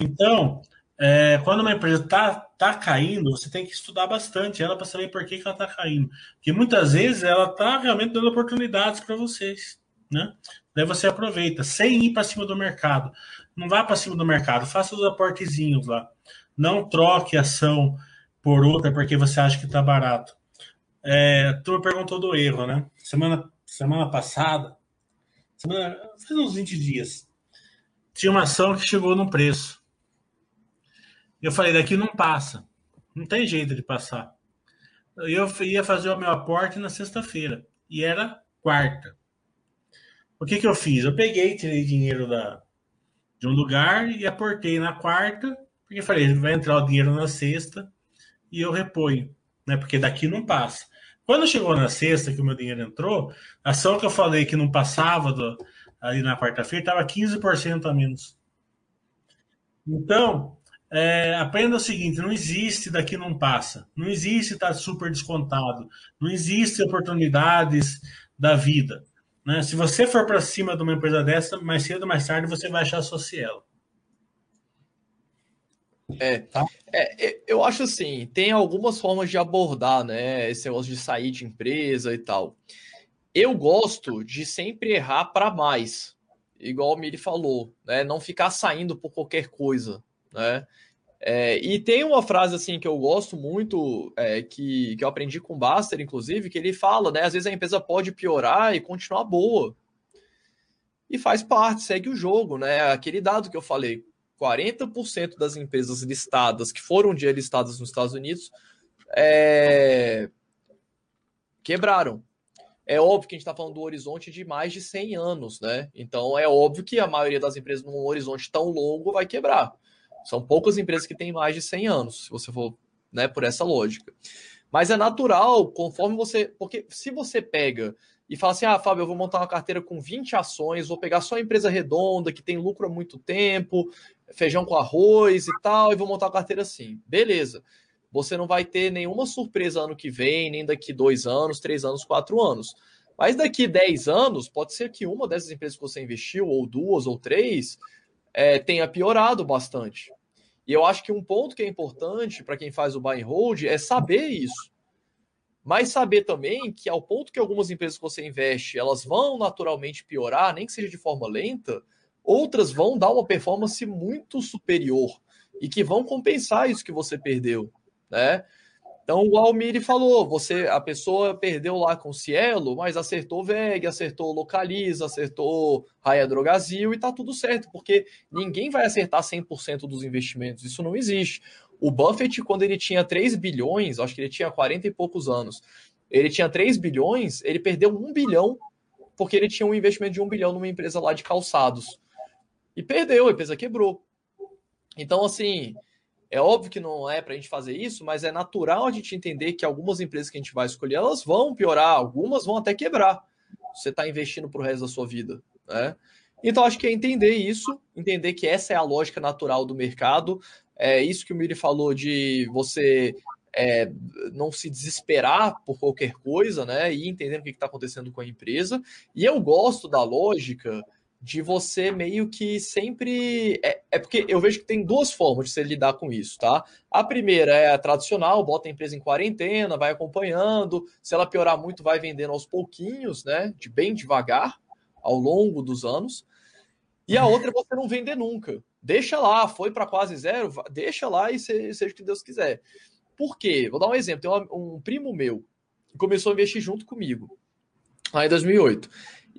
Então, é, quando uma empresa está tá caindo, você tem que estudar bastante ela para saber por que, que ela está caindo. Porque muitas vezes ela está realmente dando oportunidades para vocês. Né? Daí você aproveita, sem ir para cima do mercado. Não vá para cima do mercado, faça os aportezinhos lá. Não troque ação por outra porque você acha que está barato. É, tu perguntou do erro, né? Semana, semana passada, semana, faz uns 20 dias, tinha uma ação que chegou no preço. Eu falei, daqui não passa. Não tem jeito de passar. Eu ia fazer o meu aporte na sexta-feira. E era quarta. O que, que eu fiz? Eu peguei, tirei dinheiro da, de um lugar e aportei na quarta, porque falei, vai entrar o dinheiro na sexta e eu reponho, né? Porque daqui não passa. Quando chegou na sexta que o meu dinheiro entrou, a ação que eu falei que não passava do, ali na quarta-feira estava 15% a menos. Então, é, aprenda o seguinte: não existe daqui não passa, não existe estar tá super descontado, não existe oportunidades da vida. Né? Se você for para cima de uma empresa dessa, mais cedo ou mais tarde você vai achar a sua Cielo. É, tá? é, eu acho assim, tem algumas formas de abordar, né, esse negócio de sair de empresa e tal. Eu gosto de sempre errar para mais, igual o Miri falou, né, não ficar saindo por qualquer coisa, né? É, e tem uma frase assim que eu gosto muito, é, que, que eu aprendi com o Baster, inclusive, que ele fala, né? Às vezes a empresa pode piorar e continuar boa. E faz parte, segue o jogo, né? Aquele dado que eu falei: 40% das empresas listadas, que foram um dia listadas nos Estados Unidos, é... quebraram. É óbvio que a gente está falando do horizonte de mais de 100 anos, né? Então é óbvio que a maioria das empresas num horizonte tão longo vai quebrar. São poucas empresas que têm mais de 100 anos, se você for né, por essa lógica. Mas é natural, conforme você. Porque se você pega e fala assim: ah, Fábio, eu vou montar uma carteira com 20 ações, vou pegar só empresa redonda, que tem lucro há muito tempo, feijão com arroz e tal, e vou montar uma carteira assim. Beleza. Você não vai ter nenhuma surpresa ano que vem, nem daqui dois anos, três anos, quatro anos. Mas daqui 10 anos, pode ser que uma dessas empresas que você investiu, ou duas, ou três, é, tenha piorado bastante. E eu acho que um ponto que é importante para quem faz o buy and hold é saber isso. mas saber também que ao ponto que algumas empresas que você investe, elas vão naturalmente piorar, nem que seja de forma lenta, outras vão dar uma performance muito superior e que vão compensar isso que você perdeu, né? Então o Almiri falou, você a pessoa perdeu lá com o Cielo, mas acertou VEG, acertou Localiza, acertou Raia Drogazil e tá tudo certo, porque ninguém vai acertar 100% dos investimentos, isso não existe. O Buffett, quando ele tinha 3 bilhões, acho que ele tinha 40 e poucos anos, ele tinha 3 bilhões, ele perdeu 1 bilhão, porque ele tinha um investimento de 1 bilhão numa empresa lá de calçados. E perdeu, a empresa quebrou. Então, assim, é óbvio que não é para a gente fazer isso, mas é natural a gente entender que algumas empresas que a gente vai escolher, elas vão piorar, algumas vão até quebrar. Você está investindo para o resto da sua vida. Né? Então, acho que é entender isso, entender que essa é a lógica natural do mercado. É isso que o Miri falou de você é, não se desesperar por qualquer coisa, né? E entendendo o que está acontecendo com a empresa. E eu gosto da lógica de você meio que sempre. É, é, porque eu vejo que tem duas formas de você lidar com isso, tá? A primeira é a tradicional, bota a empresa em quarentena, vai acompanhando. Se ela piorar muito, vai vendendo aos pouquinhos, né? De bem devagar, ao longo dos anos. E a outra é você não vender nunca. Deixa lá, foi para quase zero, deixa lá e seja o que Deus quiser. Por quê? Vou dar um exemplo. Tem um, um primo meu que começou a investir junto comigo, lá em 2008.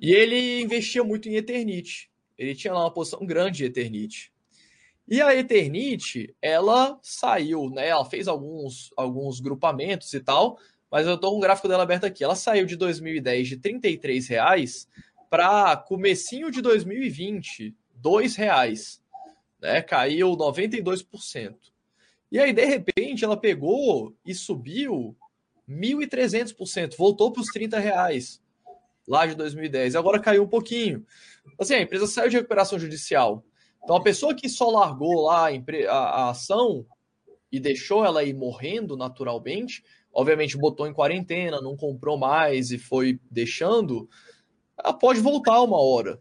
E ele investia muito em Eternite. Ele tinha lá uma posição grande de Eternite. E a Eternite, ela saiu, né? Ela fez alguns, alguns grupamentos e tal, mas eu tô com o gráfico dela aberto aqui. Ela saiu de 2010 de 33 reais para comecinho de 2020, 2 reais. Né? Caiu 92%. E aí, de repente, ela pegou e subiu 1.300%, voltou para os 30 reais lá de 2010. Agora caiu um pouquinho. Assim, a empresa saiu de recuperação judicial. Então, a pessoa que só largou lá a, ação e deixou ela ir morrendo naturalmente, obviamente botou em quarentena, não comprou mais e foi deixando, ela pode voltar uma hora.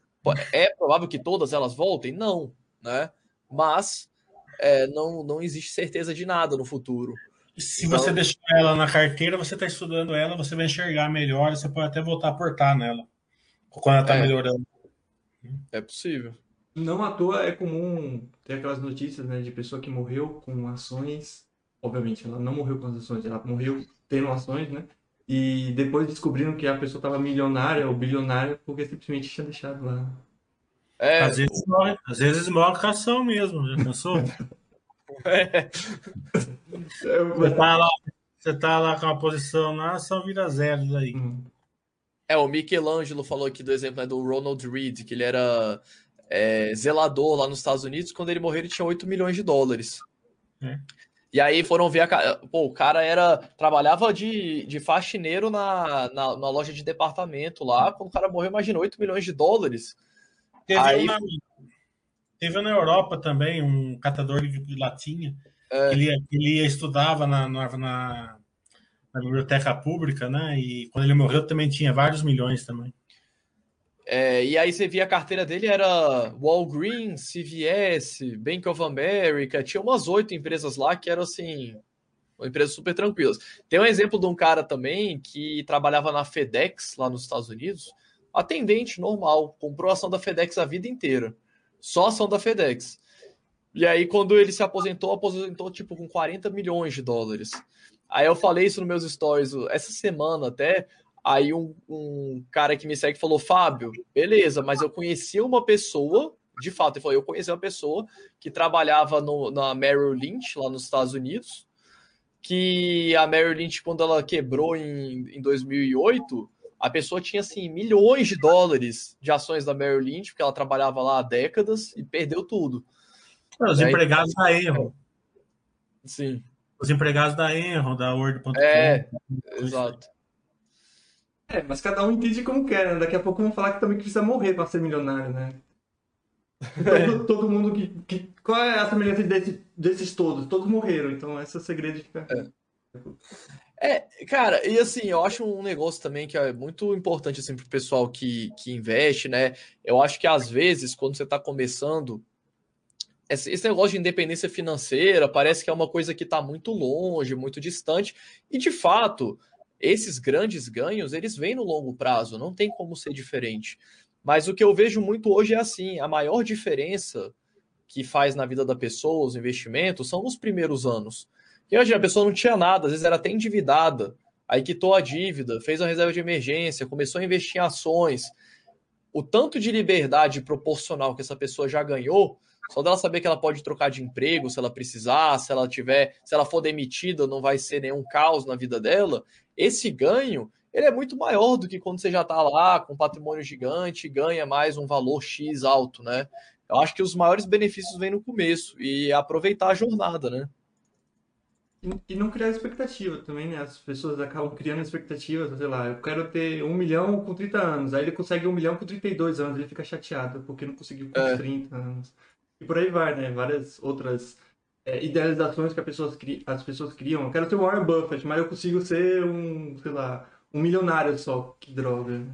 É provável que todas elas voltem? Não, né? Mas é, não, não existe certeza de nada no futuro. Se então, você deixar ela na carteira, você está estudando ela, você vai enxergar melhor, você pode até voltar a portar nela quando ela está é, melhorando. É possível. Não à toa é comum ter aquelas notícias né, de pessoa que morreu com ações. Obviamente, ela não morreu com as ações, ela morreu tendo ações, né? E depois descobriram que a pessoa estava milionária ou bilionária porque simplesmente tinha deixado lá. É, às, vezes morre, às vezes morre com ação mesmo, já pensou? (laughs) É. Você tá lá, você tá lá com a posição na só vira zero aí. É, o Michelangelo falou aqui do exemplo né, do Ronald Reed, que ele era é, zelador lá nos Estados Unidos. Quando ele morreu, ele tinha 8 milhões de dólares. É. E aí foram ver a. Pô, o cara era. Trabalhava de, de faxineiro na, na, na loja de departamento lá. Quando o cara morreu, imagina, 8 milhões de dólares. Teve, aí... uma, teve na Europa também um catador de latinha é. Ele, ele estudava na, na, na, na, biblioteca pública, né? E quando ele morreu também tinha vários milhões também. É, e aí você via a carteira dele era Walgreens, CVS, Bank of America, tinha umas oito empresas lá que eram assim, empresas super tranquilas. Tem um exemplo de um cara também que trabalhava na FedEx lá nos Estados Unidos, atendente normal, comprou ação da FedEx a vida inteira, só ação da FedEx. E aí, quando ele se aposentou, aposentou tipo com 40 milhões de dólares. Aí eu falei isso nos meus stories essa semana até. Aí um, um cara que me segue falou: Fábio, beleza, mas eu conheci uma pessoa, de fato, ele falou: eu conheci uma pessoa que trabalhava no, na Merrill Lynch, lá nos Estados Unidos, que a Merrill Lynch, quando ela quebrou em, em 2008, a pessoa tinha assim milhões de dólares de ações da Merrill Lynch, porque ela trabalhava lá há décadas e perdeu tudo. Os empregados da Enron. Sim. Os empregados da Enron, da Word.com. É, exato. É, mas cada um entende como quer, né? Daqui a pouco vão falar que também precisa morrer para ser milionário, né? (laughs) Todo, todo mundo que, que, Qual é a semelhança desse, desses todos? Todos morreram, então esse é o segredo de ficar. É. é. cara, e assim, eu acho um negócio também que é muito importante assim, para o pessoal que, que investe, né? Eu acho que às vezes, quando você está começando, esse negócio de independência financeira parece que é uma coisa que está muito longe, muito distante, e de fato, esses grandes ganhos, eles vêm no longo prazo, não tem como ser diferente. Mas o que eu vejo muito hoje é assim, a maior diferença que faz na vida da pessoa, os investimentos, são nos primeiros anos. Hoje a pessoa não tinha nada, às vezes era até endividada, aí quitou a dívida, fez uma reserva de emergência, começou a investir em ações. O tanto de liberdade proporcional que essa pessoa já ganhou, só dela saber que ela pode trocar de emprego se ela precisar, se ela tiver, se ela for demitida, não vai ser nenhum caos na vida dela. Esse ganho, ele é muito maior do que quando você já está lá com patrimônio gigante ganha mais um valor X alto, né? Eu acho que os maiores benefícios vêm no começo e aproveitar a jornada, né? E não criar expectativa também, né? As pessoas acabam criando expectativas, sei lá, eu quero ter um milhão com 30 anos, aí ele consegue um milhão com 32 anos, ele fica chateado porque não conseguiu com é. 30 anos. E por aí vai, né? Várias outras é, idealizações que as pessoas, cri... as pessoas criam. Eu quero ser o Warren Buffett, mas eu consigo ser um, sei lá, um milionário só. Que droga.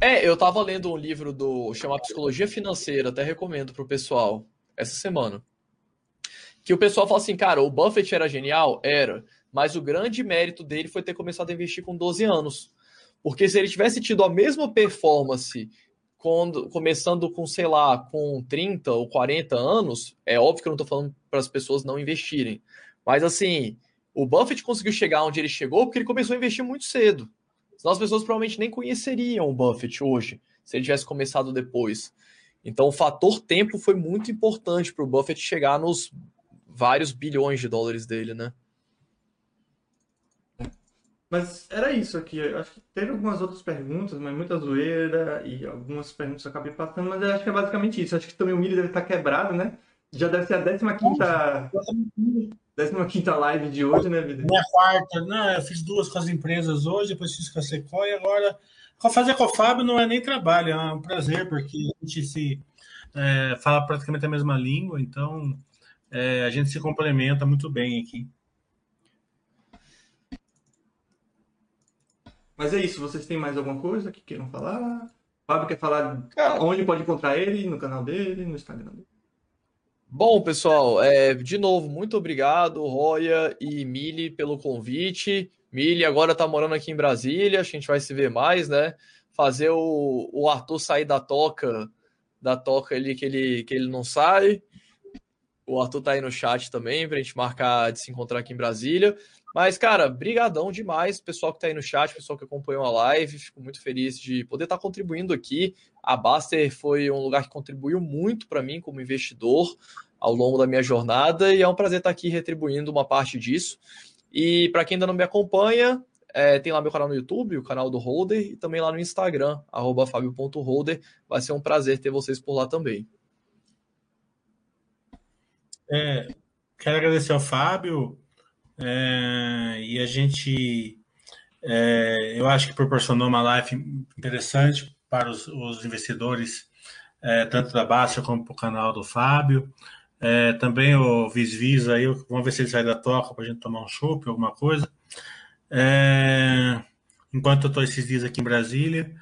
É, eu tava lendo um livro do chamado Psicologia Financeira, até recomendo pro pessoal, essa semana. Que o pessoal fala assim, cara, o Buffett era genial? Era. Mas o grande mérito dele foi ter começado a investir com 12 anos. Porque se ele tivesse tido a mesma performance quando, começando com, sei lá, com 30 ou 40 anos, é óbvio que eu não estou falando para as pessoas não investirem. Mas assim, o Buffett conseguiu chegar onde ele chegou porque ele começou a investir muito cedo. Senão as pessoas provavelmente nem conheceriam o Buffett hoje, se ele tivesse começado depois. Então o fator tempo foi muito importante para o Buffett chegar nos vários bilhões de dólares dele, né? Mas era isso aqui. Eu acho que teve algumas outras perguntas, mas muita zoeira e algumas perguntas eu acabei passando, mas eu acho que é basicamente isso. Eu acho que também o milho deve estar quebrado, né? Já deve ser a 15 décima quinta live de hoje, né, Vida? Minha quarta, não, eu fiz duas com as empresas hoje, depois fiz com a Sequoia, e agora fazer com o Fábio não é nem trabalho, é um prazer, porque a gente se é, fala praticamente a mesma língua, então é, a gente se complementa muito bem aqui. Mas é isso, vocês têm mais alguma coisa que queiram falar? O Fábio quer falar onde pode encontrar ele, no canal dele, no Instagram dele. Bom, pessoal, é, de novo, muito obrigado, Roya e Mili, pelo convite. Mili agora está morando aqui em Brasília, a gente vai se ver mais, né? Fazer o, o Arthur sair da toca, da toca ali que ele, que ele não sai. O Arthur tá aí no chat também, para a gente marcar de se encontrar aqui em Brasília. Mas, cara, brigadão demais, pessoal que tá aí no chat, pessoal que acompanhou a live, fico muito feliz de poder estar tá contribuindo aqui. A Baster foi um lugar que contribuiu muito para mim como investidor ao longo da minha jornada e é um prazer estar tá aqui retribuindo uma parte disso. E para quem ainda não me acompanha, é, tem lá meu canal no YouTube, o canal do Holder, e também lá no Instagram, fabio.holder. Vai ser um prazer ter vocês por lá também. É, quero agradecer ao Fábio é, e a gente, é, eu acho que proporcionou uma live interessante para os, os investidores, é, tanto da Baixa como para o canal do Fábio. É, também o Visvis aí, vamos ver se ele sai da toca para a gente tomar um chopp, alguma coisa. É, enquanto eu estou esses dias aqui em Brasília,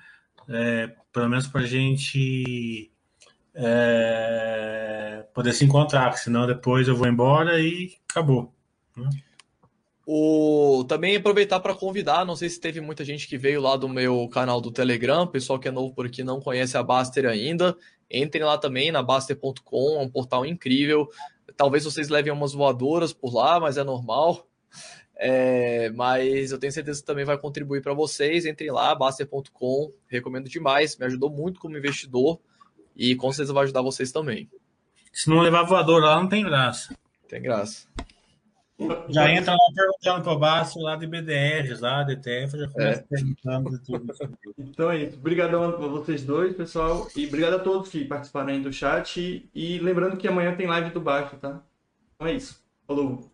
pelo menos para a gente poder se encontrar, porque senão depois eu vou embora e acabou. Né? O, também aproveitar para convidar, não sei se teve muita gente que veio lá do meu canal do Telegram, pessoal que é novo por aqui não conhece a Baster ainda, entrem lá também na Baster.com, é um portal incrível. Talvez vocês levem umas voadoras por lá, mas é normal. É, mas eu tenho certeza que também vai contribuir para vocês. Entrem lá, Baster.com, recomendo demais, me ajudou muito como investidor e com certeza vai ajudar vocês também. Se não levar voadora lá, não tem graça. Tem graça. Já entra lá perguntando para o Basso lá de BDRs, lá, DTF, já começa é. perguntando tudo. Então é isso. Obrigadão a vocês dois, pessoal. E obrigado a todos que participaram aí do chat. E lembrando que amanhã tem live do baixo, tá? Então é isso. Falou.